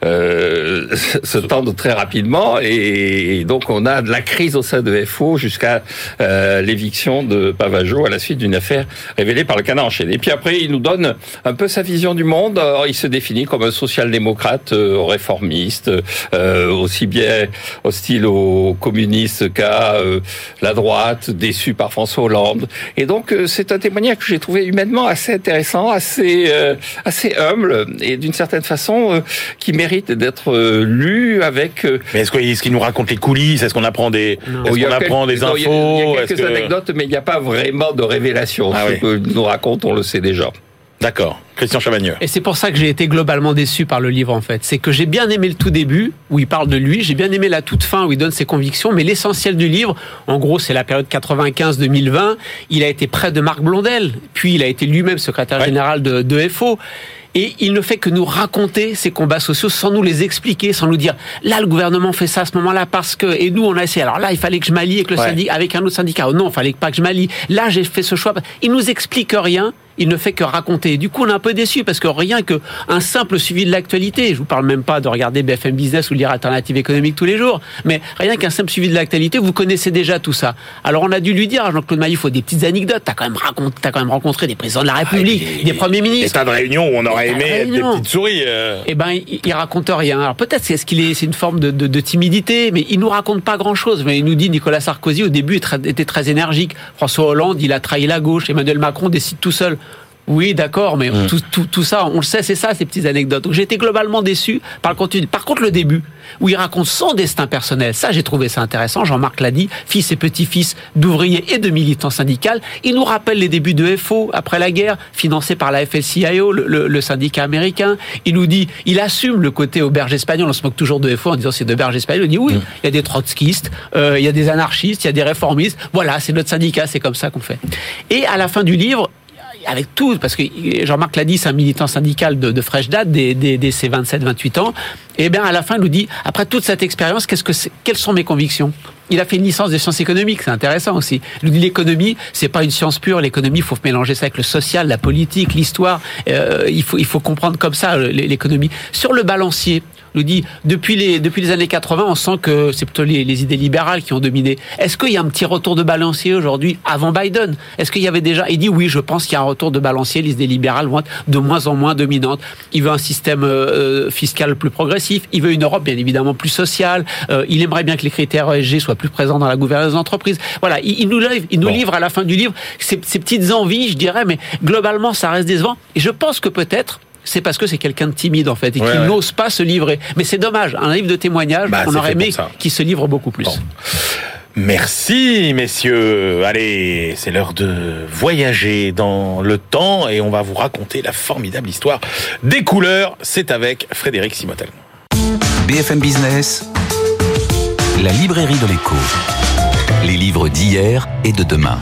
se tendent très rapidement et, et, donc on a de la crise au sein de FO jusqu'à l'éviction de Pavageau à la suite d'une affaire révélée par le Canard enchaîné. Et puis après il nous donne un peu sa vision vision du monde. Alors, il se définit comme un social-démocrate euh, réformiste, euh, aussi bien hostile aux communistes qu'à euh, la droite, déçu par François Hollande. Et donc, euh, c'est un témoignage que j'ai trouvé humainement assez intéressant, assez euh, assez humble et d'une certaine façon euh, qui mérite d'être euh, lu avec. euh, Mais est-ce qu'il est-ce qu'il nous raconte les coulisses? Est-ce qu'on apprend des, qu'on apprend quelques- des non, infos il y a- Il y a, Est-ce quelques que- anecdotes, mais il n'y a pas vraiment de révélation. Ah Ce oui. que nous raconte, on le sait déjà. D'accord. Christian Chavagneux. Et c'est pour ça que j'ai été globalement déçu par le livre en fait. C'est que j'ai bien aimé le tout début où il parle de lui, j'ai bien aimé la toute fin où il donne ses convictions, mais l'essentiel du livre, en gros, c'est la période 95-2020. Il a été près de Marc Blondel, puis il a été lui-même secrétaire Ouais. général de, de FO. Et il ne fait que nous raconter ces combats sociaux sans nous les expliquer, sans nous dire là le gouvernement fait ça à ce moment-là parce que et nous on a essayé. Alors là il fallait que je m'allie avec le Ouais. syndicat, avec un autre syndicat. Oh non, il fallait pas que je m'allie. Là j'ai fait ce choix. Il nous explique rien. Il ne fait que raconter. Du coup, on est un peu déçu parce que rien que un simple suivi de l'actualité, je vous parle même pas de regarder BFM Business ou lire Alternative économique tous les jours, mais rien qu'un simple suivi de l'actualité, vous connaissez déjà tout ça. Alors on a dû lui dire à Jean-Claude Mailly, il faut des petites anecdotes. T'as quand même raconté, t'as quand même rencontré des présidents de la République, Ah, et- des premiers Des ministres. tas de réunions où on aurait Des de aimé être des petites souris. euh. Eh ben, il, il raconte rien. Alors peut-être c'est ce qu'il est, c'est une forme de, de, de timidité, mais il nous raconte pas grand-chose. Mais il nous dit Nicolas Sarkozy au début était très énergique. François Hollande, il a trahi la gauche. Emmanuel Macron décide tout seul. Oui, d'accord, mais tout, tout, tout ça, on le sait, c'est ça, ces petites anecdotes. Donc j'ai été globalement déçu par le contenu. Par contre, le début, où il raconte son destin personnel, ça, j'ai trouvé ça intéressant. Jean-Marc l'a dit, fils et petit-fils d'ouvriers et de militants syndicaux. Il nous rappelle les débuts de FO après la guerre, financé par la FLCIO, le, le- le syndicat américain. Il nous dit, il assume le côté auberge espagnole. On se moque toujours de FO en disant c'est d'auberge espagnole. Il dit oui, il y a des trotskistes, euh, il y a des anarchistes, il y a des réformistes. Voilà, c'est notre syndicat, c'est comme ça qu'on fait. Et à la fin du livre, avec tout, parce que Jean-Marc l'a dit, c'est un militant syndical de, fraîche date, dès, dès, dès ses 27-28 ans. Et bien, à la fin, il nous dit, après toute cette expérience, qu'est-ce que quelles sont mes convictions? Il a fait une licence de sciences économiques, c'est intéressant aussi. L'économie, c'est pas une science pure. L'économie, il faut mélanger ça avec le social, la politique, l'histoire. Euh, il faut il faut comprendre comme ça l'économie. Sur le balancier, nous dit depuis les depuis les années 80, on sent que c'est plutôt les, les idées libérales qui ont dominé. Est-ce qu'il y a un petit retour de balancier aujourd'hui avant Biden? Est-ce qu'il y avait déjà Il dit oui, je pense qu'il y a un retour de balancier. Les idées libérales vont être de moins en moins dominantes. Il veut un système euh, fiscal plus progressif. Il veut une Europe bien évidemment plus sociale. Euh, il aimerait bien que les critères ESG soient plus présents dans la gouvernance d'entreprise. Voilà, il, il nous livre, il nous Bon. livre à la fin du livre ces, ces petites envies, je dirais, mais globalement, ça reste décevant. Et je pense que peut-être. C'est parce que c'est quelqu'un de timide en fait et Ouais, qui ouais. n'ose pas se livrer. Mais c'est dommage. Un livre de témoignages, Bah, on aurait aimé qu'il se livre beaucoup plus. Bon. Merci, messieurs. Allez, c'est l'heure de voyager dans le temps et on va vous raconter la formidable histoire des couleurs. C'est avec Frédéric Simotel. BFM Business, la librairie de l'écho. Les livres d'hier et de demain.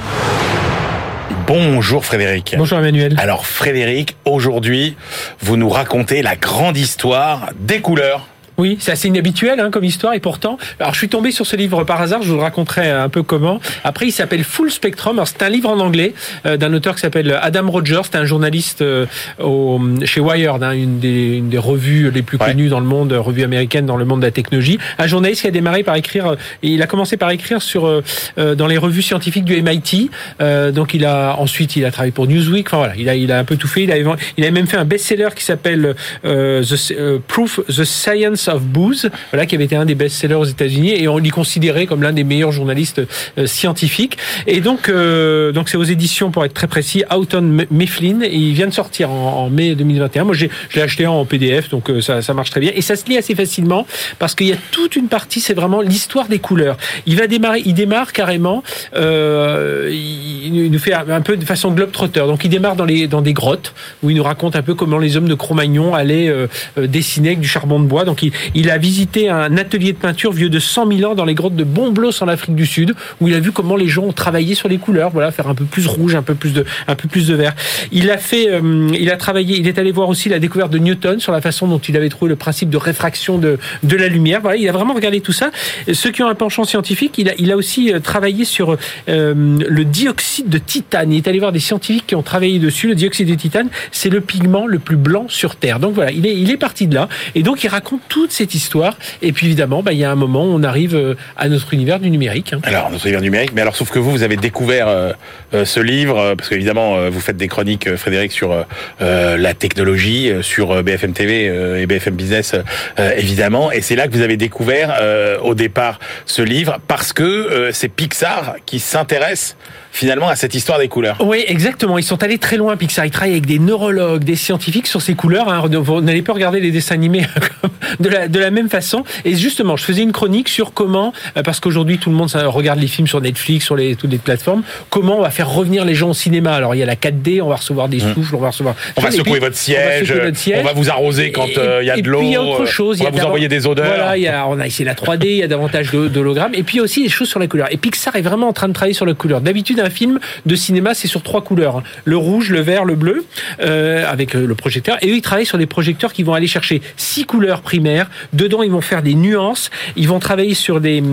Bonjour Frédéric. Bonjour Emmanuel. Alors Frédéric, aujourd'hui, vous nous racontez la grande histoire des couleurs. Oui, c'est assez inhabituel hein, comme histoire et pourtant, alors je suis tombé sur ce livre par hasard, je vous le raconterai un peu comment. Après, il s'appelle Full Spectrum. Alors c'est un livre en anglais euh, d'un auteur qui s'appelle Adam Rogers. C'est un journaliste euh, au, chez Wired, hein, une, des, une des revues les plus Ouais. connues dans le monde, euh, revue américaine dans le monde de la technologie. Un journaliste qui a démarré par écrire, euh, et il a commencé par écrire sur euh, euh, dans les revues scientifiques du MIT. Euh, donc il a ensuite il a travaillé pour Newsweek. Enfin voilà, il a il a un peu tout fait. Il a il a même fait un best-seller qui s'appelle euh, The euh, Proof the Science of Booze, voilà qui avait été un des best-sellers aux États-Unis et on l'y considérait comme l'un des meilleurs journalistes euh, scientifiques. Et donc euh, donc c'est aux éditions pour être très précis Houghton Mifflin et il vient de sortir en, mai 2021. Moi je l'ai acheté en PDF donc euh, ça ça marche très bien et ça se lit assez facilement parce qu'il y a toute une partie c'est vraiment l'histoire des couleurs. Il va démarrer il démarre carrément euh, il, nous fait un peu de façon globe-trotteur. Donc il démarre dans les dans des grottes où il nous raconte un peu comment les hommes de Cro-Magnon allaient euh, dessiner avec du charbon de bois. Donc il, il a visité un atelier de peinture vieux de 100 000 ans dans les grottes de Bomblos en Afrique du Sud où il a vu comment les gens ont travaillé sur les couleurs, voilà, faire un peu plus rouge, un peu plus de un peu plus de vert. Il a fait euh, il a travaillé, il est allé voir aussi la découverte de Newton sur la façon dont il avait trouvé le principe de réfraction de de la lumière. Voilà, il a vraiment regardé tout ça. Ceux qui ont un penchant scientifique, il a il a aussi euh, travaillé sur euh, le dioxyde de titane. Il est allé voir des scientifiques qui ont travaillé dessus. Le dioxyde de titane, c'est le pigment le plus blanc sur Terre. Donc voilà, il est, il est parti de là. Et donc il raconte tout, cette histoire. Et puis évidemment, bah, il y a un moment où on arrive euh, à notre univers du numérique. hein. Alors, notre univers numérique, mais alors sauf que vous, vous avez découvert euh, euh, ce livre, parce qu'évidemment, vous faites des chroniques, Frédéric, sur la technologie, sur BFM TV et BFM Business, évidemment, et c'est là que vous avez découvert au départ ce livre, parce que c'est Pixar qui s'intéresse finalement à cette histoire des couleurs. Oui, exactement. Ils sont allés très loin, Pixar. Ils travaillent avec des neurologues, des scientifiques sur ces couleurs. hein. Vous n'allez pas regarder les dessins animés de la, de la même façon. Et justement, je faisais une chronique sur comment, euh, parce qu'aujourd'hui tout le monde regarde les films sur Netflix, sur les, toutes les plateformes, comment on va faire revenir les gens au cinéma. Alors il y a la 4D, on va recevoir des souffles, on va recevoir... Mmh. On va secouer votre on va siège, notre siège. on va vous arroser quand Et- euh, il y a de l'eau, il y a autre euh, chose. on il va vous envoyer des odeurs. Voilà, il y a, on a essayé la 3D, il y a davantage de- d'hologrammes. Et puis aussi des choses sur la couleur. Et Pixar est vraiment en train de travailler sur la couleur. D'habitude, un film de cinéma, c'est sur trois couleurs. hein. Le rouge, le vert, le bleu, euh, avec euh, le projecteur. Et eux, ils travaillent sur des projecteurs qui vont aller chercher six couleurs primaires. Dedans, ils vont faire des nuances. Ils vont travailler sur des,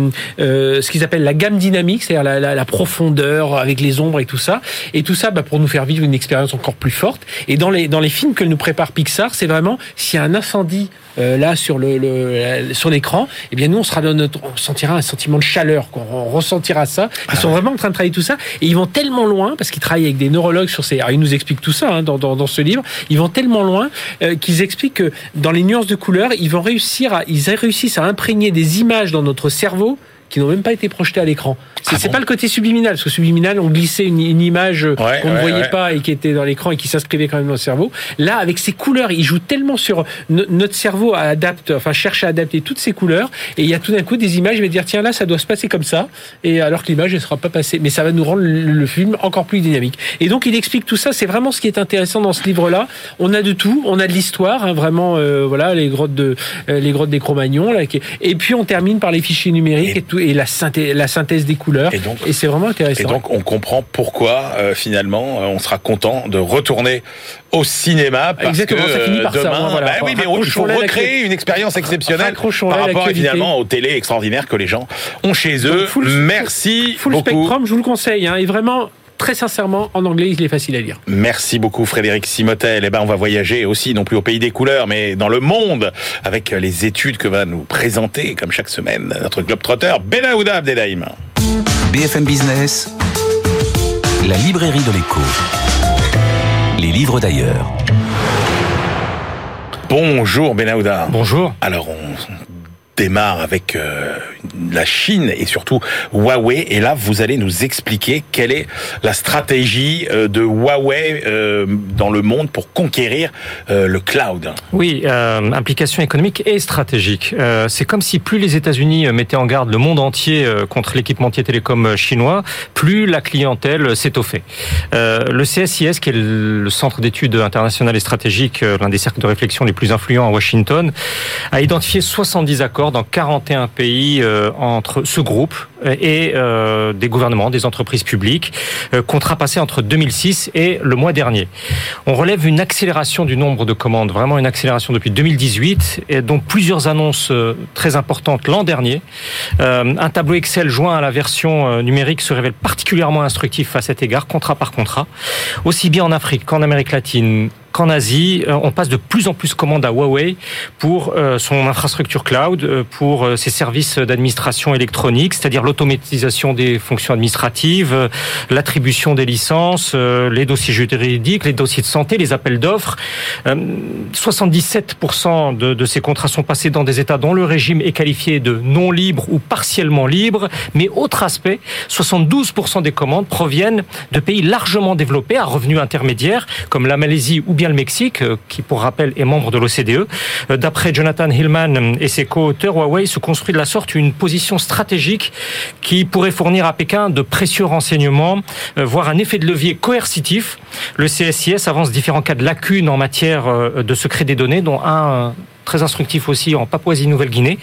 euh, ce qu'ils appellent la gamme dynamique, c'est-à-dire la, la- la profondeur avec les ombres et tout ça. Et tout ça, bah, pour nous faire vivre une expérience encore plus forte. Et dans les, dans les films que nous prépare Pixar, c'est vraiment s'il y a un incendie euh, là sur le, le- sur l'écran, eh bien nous on sera dans notre, on sentira un sentiment de chaleur, quoi. on ressentira ça. Ils sont vraiment en train de travailler tout ça et ils vont tellement loin parce qu'ils travaillent avec des neurologues sur ces. Alors ils nous expliquent tout ça hein, dans, dans, ce livre. Ils vont tellement loin euh, qu'ils expliquent que dans les nuances de couleurs, ils vont réussir à, ils réussissent à imprégner des images dans notre cerveau qui n'ont même pas été projetées à l'écran. C'est Ah bon pas le côté subliminal, parce que subliminal, on glissait une, une image Ouais, qu'on ne voyait ouais. pas et qui était dans l'écran et qui s'inscrivait quand même dans le cerveau. Là, avec ces couleurs, il joue tellement sur no- notre cerveau à adapte, enfin cherche à adapter toutes ces couleurs. Et il y a tout d'un coup des images, il va dire tiens là, ça doit se passer comme ça. Et alors que l'image ne sera pas passée, mais ça va nous rendre le, film encore plus dynamique. Et donc il explique tout ça. C'est vraiment ce qui est intéressant dans ce livre-là. On a de tout, on a de l'histoire, hein, vraiment. euh, voilà les grottes de euh, les grottes des Cro-Magnons. Là, qui- et puis on termine par les fichiers numériques Et- et, tout et la synthèse, la synthèse des couleurs. Et donc- c'est vraiment intéressant. Et donc, on comprend pourquoi, euh, finalement, euh, on sera content de retourner au cinéma parce Exactement, que ça finit euh, ça, demain, hein, voilà. bah oui, mais il faut recréer une expérience exceptionnelle par rapport évidemment aux télé extraordinaires que les gens ont chez eux. Full- Merci Full beaucoup. Spectrum, je vous le conseille. Hein, et vraiment, très sincèrement, en anglais, il est facile à lire. Merci beaucoup Frédéric Simotel. Eh ben, on va voyager aussi, non plus au pays des couleurs, mais dans le monde, avec les études que va nous présenter, comme chaque semaine, notre globetrotter Benaouda Abdelhaim. BFM Business, la librairie de l'écho. Les livres d'ailleurs. Bonjour Benaouda. Bonjour. Alors on démarre avec euh, la Chine et surtout Huawei. Et là, vous allez nous expliquer quelle est la stratégie euh, de Huawei euh, dans le monde pour conquérir euh, le cloud. Oui, implication économique et stratégique. C'est comme si plus les États-Unis mettaient en garde le monde entier contre l'équipementier télécom chinois, plus la clientèle s'étoffait. Le CSIS, qui est le centre d'études internationales et stratégiques, l'un des cercles de réflexion les plus influents à Washington, a identifié 70 accords dans 41 pays euh, entre ce groupe et euh, des gouvernements, des entreprises publiques, euh, contrats passés entre 2006 et le mois dernier. On relève une accélération du nombre de commandes, vraiment une accélération depuis 2018, et dont plusieurs annonces très importantes l'an dernier. Un tableau Excel joint à la version numérique se révèle particulièrement instructif à cet égard, contrat par contrat, aussi bien en Afrique qu'en Amérique latine qu'en Asie, euh, on passe de plus en plus commandes à Huawei pour euh, son infrastructure cloud, euh, pour ses services d'administration électronique, c'est-à-dire l'automatisation des fonctions administratives, l'attribution des licences, les dossiers juridiques, les dossiers de santé, les appels d'offres. Euh, 77% de, de ces contrats sont passés dans des États dont le régime est qualifié de non libre ou partiellement libre. Mais autre aspect, 72% des commandes proviennent de pays largement développés à revenus intermédiaires, comme la Malaisie ou bien Mexique, euh, qui pour rappel est membre de l'OCDE. Euh, D'après Jonathan Hillman et ses co-auteurs, Huawei se construit de la sorte une position stratégique qui pourrait fournir à Pékin de précieux renseignements, euh, voire un effet de levier coercitif. Le CSIS avance différents cas de lacunes en matière de secret des données, dont un très instructif aussi en Papouasie-Nouvelle-Guinée,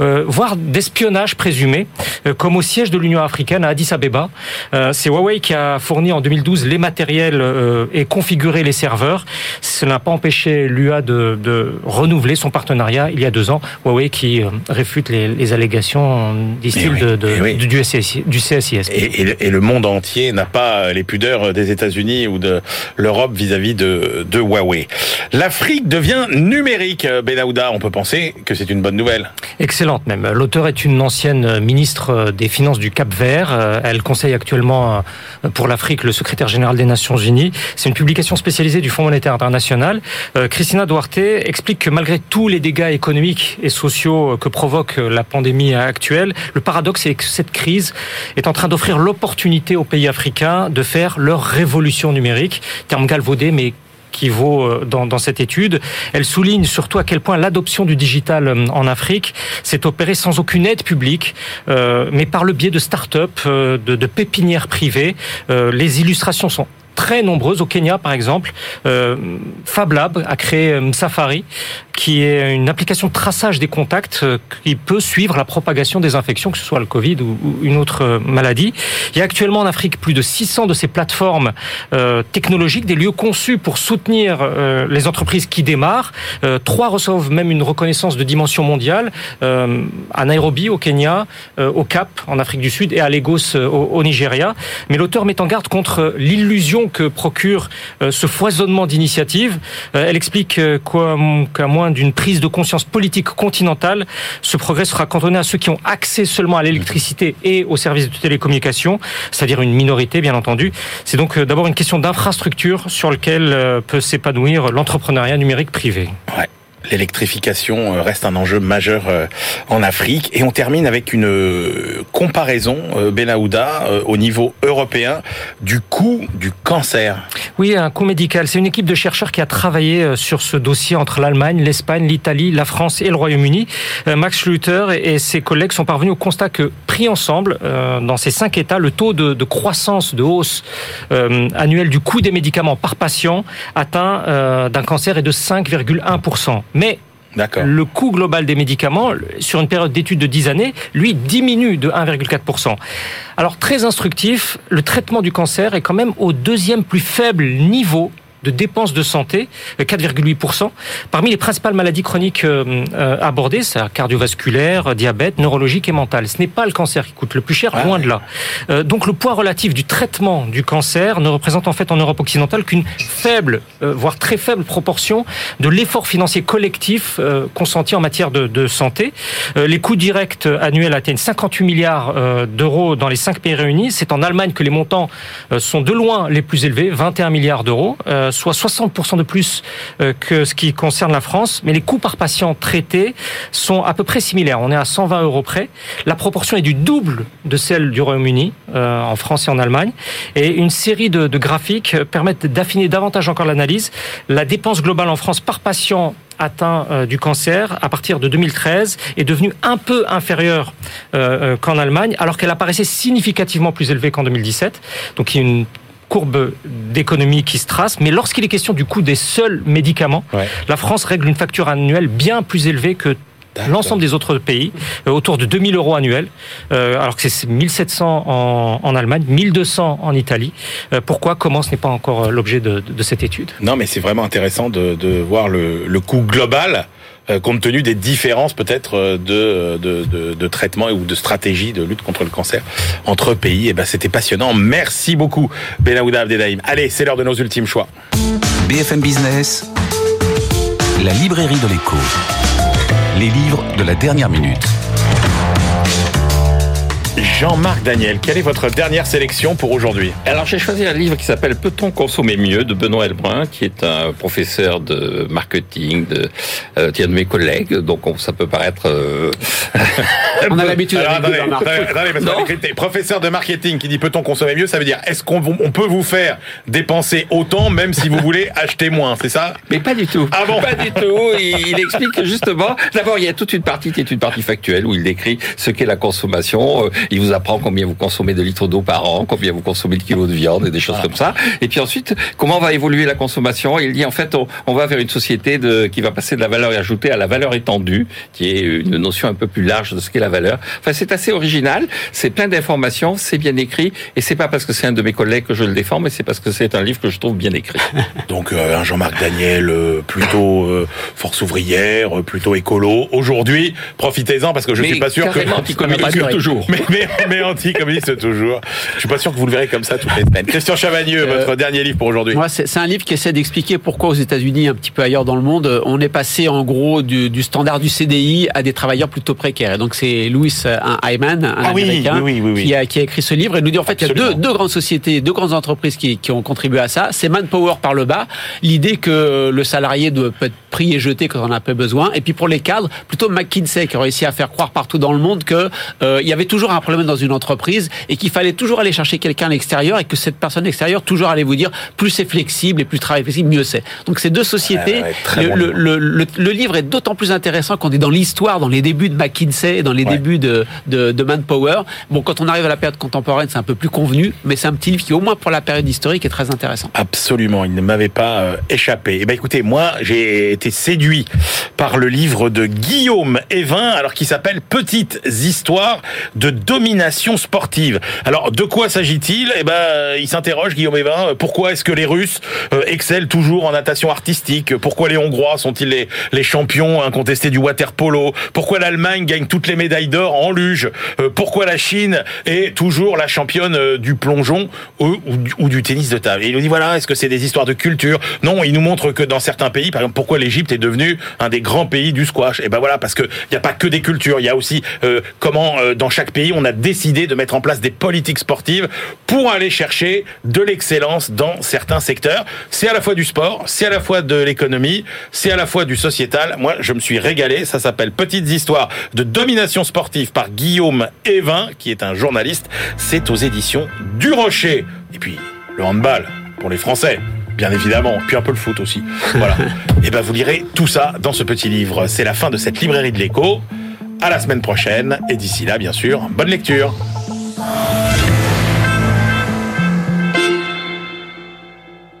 euh, voire d'espionnage présumé, euh, comme au siège de l'Union africaine à Addis Abeba. Euh, C'est Huawei qui a fourni en 2012 les matériels euh, et configuré les serveurs. Cela n'a pas empêché l'UA de, de renouveler son partenariat il y a deux ans. Huawei qui euh, réfute les, les allégations, disent-ils, oui, de, de- oui. du, CSIS. Et, et le- et le monde entier n'a pas les pudeurs des États-Unis ou de l'Europe vis-à-vis de, de Huawei. L'Afrique devient numérique, euh, On peut penser que c'est une bonne nouvelle. Excellente même. L'auteur est une ancienne ministre des Finances du Cap Vert. Euh, Elle conseille actuellement euh, pour l'Afrique le secrétaire général des Nations Unies. C'est une publication spécialisée du Fonds monétaire international. Euh, Christina Duarte explique que malgré tous les dégâts économiques et sociaux que provoque la pandémie actuelle, le paradoxe est que cette crise est en train d'offrir l'opportunité aux pays africains de faire leur révolution numérique. Terme galvaudé, mais qui vaut euh, dans, cette étude. Elle souligne surtout à quel point l'adoption du digital euh, en Afrique s'est opérée sans aucune aide publique, euh, mais par le biais de start-up, de, pépinières privées. Les illustrations sont très nombreuses. Au Kenya, par exemple, euh, Fab Lab a créé Safari, qui est une application de traçage des contacts qui peut suivre la propagation des infections, que ce soit le Covid ou, une autre maladie. Il y a actuellement en Afrique plus de 600 de ces plateformes euh, technologiques, des lieux conçus pour soutenir euh, les entreprises qui démarrent. Euh, trois reçoivent même une reconnaissance de dimension mondiale à Nairobi, au Kenya, au Cap, en Afrique du Sud, et à Lagos, au, au Nigeria. Mais l'auteur met en garde contre l'illusion que procure euh, ce foisonnement d'initiatives. Euh, elle explique euh, qu'à moins d'une prise de conscience politique continentale, ce progrès sera cantonné à ceux qui ont accès seulement à l'électricité et aux services de télécommunication, c'est-à-dire une minorité, bien entendu. C'est donc d'abord une question d'infrastructure sur laquelle peut s'épanouir l'entrepreneuriat numérique privé. L'électrification reste un enjeu majeur en Afrique. Et on termine avec une comparaison, Benahouda, au niveau européen, du coût du cancer. Oui, un coût médical. C'est une équipe de chercheurs qui a travaillé sur ce dossier entre l'Allemagne, l'Espagne, l'Italie, la France et le Royaume-Uni. Max Schlüter et ses collègues sont parvenus au constat que, pris ensemble, dans ces cinq États, le taux de, croissance, de hausse euh, annuelle du coût des médicaments par patient atteint euh, d'un cancer est de 5,1%. Mais le coût global des médicaments, sur une période d'étude de 10 années, lui, diminue de 1,4%. Alors, très instructif, le traitement du cancer est quand même au deuxième plus faible niveau de dépenses de santé, 4,8%. Parmi les principales maladies chroniques euh, abordées, c'est cardiovasculaire, diabète, neurologique et mental. Ce n'est pas le cancer qui coûte le plus cher, ah, loin de là. Euh, donc le poids relatif du traitement du cancer ne représente en fait en Europe occidentale qu'une faible, euh, voire très faible proportion de l'effort financier collectif consenti en matière de, de santé. les coûts directs annuels atteignent 58 milliards d'euros dans les cinq pays réunis. C'est en Allemagne que les montants sont de loin les plus élevés, 21 milliards d'euros soit 60% de plus que ce qui concerne la France, mais les coûts par patient traités sont à peu près similaires. On est à 120 euros près. La proportion est du double de celle du Royaume-Uni, euh, en France et en Allemagne. Et une série de, graphiques permettent d'affiner davantage encore l'analyse. La dépense globale en France par patient atteint euh, du cancer à partir de 2013 est devenue un peu inférieure euh, qu'en Allemagne, alors qu'elle apparaissait significativement plus élevée qu'en 2017. Donc une courbe d'économie qui se trace, mais lorsqu'il est question du coût des seuls médicaments, ouais. la France règle une facture annuelle bien plus élevée que l'ensemble des autres pays, euh, autour de 2000 euros annuels, euh, alors que c'est 1700 en, en, Allemagne, 1200 en Italie. Euh, pourquoi Comment Ce n'est pas encore l'objet de, de, cette étude? Non, mais c'est vraiment intéressant de, de voir le, le coût global compte tenu des différences peut-être de, de, de, de, traitement ou de stratégie de lutte contre le cancer entre pays. Et ben c'était passionnant. Merci beaucoup, Benahouda Abdedaïm. Allez, c'est l'heure de nos ultimes choix. BFM Business, la librairie de l'écho. Les livres de la dernière minute. Jean-Marc Daniel, quelle est votre dernière sélection pour aujourd'hui Alors j'ai choisi un livre qui s'appelle Peut-on consommer mieux de Benoît Elbrun, qui est un professeur de marketing de, euh, de mes collègues, donc on, ça peut paraître... Euh... on a l'habitude attendez, attendez, attendez, professeur de marketing qui dit peut-on consommer mieux, ça veut dire est-ce qu'on on peut vous faire dépenser autant même si vous voulez acheter moins, c'est ça? Mais pas du tout. Ah bon? Pas du tout. Il, il explique que justement, d'abord il y a toute une partie qui est une partie factuelle où il décrit ce qu'est la consommation, il vous apprend combien vous consommez de litres d'eau par an, combien vous consommez de kilos de viande et des choses comme ça. Et puis ensuite, comment va évoluer la consommation? Il dit en fait, on, on, va vers une société de, qui va passer de la valeur ajoutée à la valeur étendue, qui est une notion un peu plus large de ce qu'est la valeur. Enfin, c'est assez original, c'est plein d'informations, c'est bien écrit, et c'est pas parce que c'est un de mes collègues que je le défends, mais c'est parce que c'est un livre que je trouve bien écrit. Donc euh, un Jean-Marc Daniel euh, plutôt euh, force ouvrière, plutôt écolo. Aujourd'hui, profitez-en parce que je mais suis pas sûr que toujours. Mais, mais mais anti-communiste toujours. Je suis pas sûr que vous le verrez comme ça toutes les semaines. Christian Chavagneux, Euh, votre dernier livre pour aujourd'hui. Moi, c'est un livre qui essaie d'expliquer pourquoi aux États-Unis, un petit peu ailleurs dans le monde, on est passé en gros du, du standard du CDI à des travailleurs plutôt précaires. Et donc c'est Louis euh, Hyman, un Ah américain, oui, oui, oui, oui. Qui, a, qui a écrit ce livre et nous dit en fait il y a deux, deux grandes sociétés, deux grandes entreprises qui, qui ont contribué à ça. C'est manpower par le bas, l'idée que le salarié doit peut être pris et jeté quand on en a pas besoin. Et puis pour les cadres, plutôt McKinsey qui a réussi à faire croire partout dans le monde que euh, il y avait toujours un problème dans une entreprise et qu'il fallait toujours aller chercher quelqu'un à l'extérieur et que cette personne extérieure toujours allait vous dire plus c'est flexible et plus le travail est flexible, mieux c'est. Donc ces deux sociétés, ouais, très le, bon le, livre. le, le- le livre est d'autant plus intéressant qu'on est dans l'histoire, dans les débuts de McKinsey, dans les Ouais. débuts de, de, de Manpower. Bon, quand on arrive à la période contemporaine, c'est un peu plus convenu, mais c'est un petit livre qui, au moins pour la période historique, est très intéressant. Absolument, il ne m'avait pas euh, échappé. Eh ben écoutez, moi j'ai été séduit par le livre de Guillaume Evin, alors qui s'appelle Petites histoires de domination sportive. Alors de quoi s'agit-il? Eh ben il s'interroge Guillaume Evin, euh, pourquoi est-ce que les Russes euh, excellent toujours en natation artistique? Pourquoi les Hongrois sont-ils les, les champions incontestés du water polo? Pourquoi l'Allemagne gagne toutes les médailles d'or en luge? Euh, Pourquoi la Chine est toujours la championne du plongeon ou, ou du- tennis de table? Et il nous dit voilà, est-ce que c'est des histoires de culture? Non, il nous montre que dans certains pays, par exemple, pourquoi l'Égypte est devenue un des grands pays du squash? Et ben voilà, parce que il n'y a pas que des cultures, il y a aussi comment dans chaque pays on a décidé de mettre en place des politiques sportives pour aller chercher de l'excellence dans certains secteurs. C'est à la fois du sport, c'est à la fois de l'économie, c'est à la fois du sociétal. Moi, je me suis régalé. Ça s'appelle Petites histoires de domination sportive par Guillaume Evin, qui est un journaliste. C'est aux éditions du Rocher. Et puis le handball pour les Français. Bien évidemment, puis un peu le foot aussi. Voilà. Et ben vous lirez tout ça dans ce petit livre. C'est la fin de cette librairie de l'écho à la semaine prochaine et d'ici là, bien sûr, bonne lecture.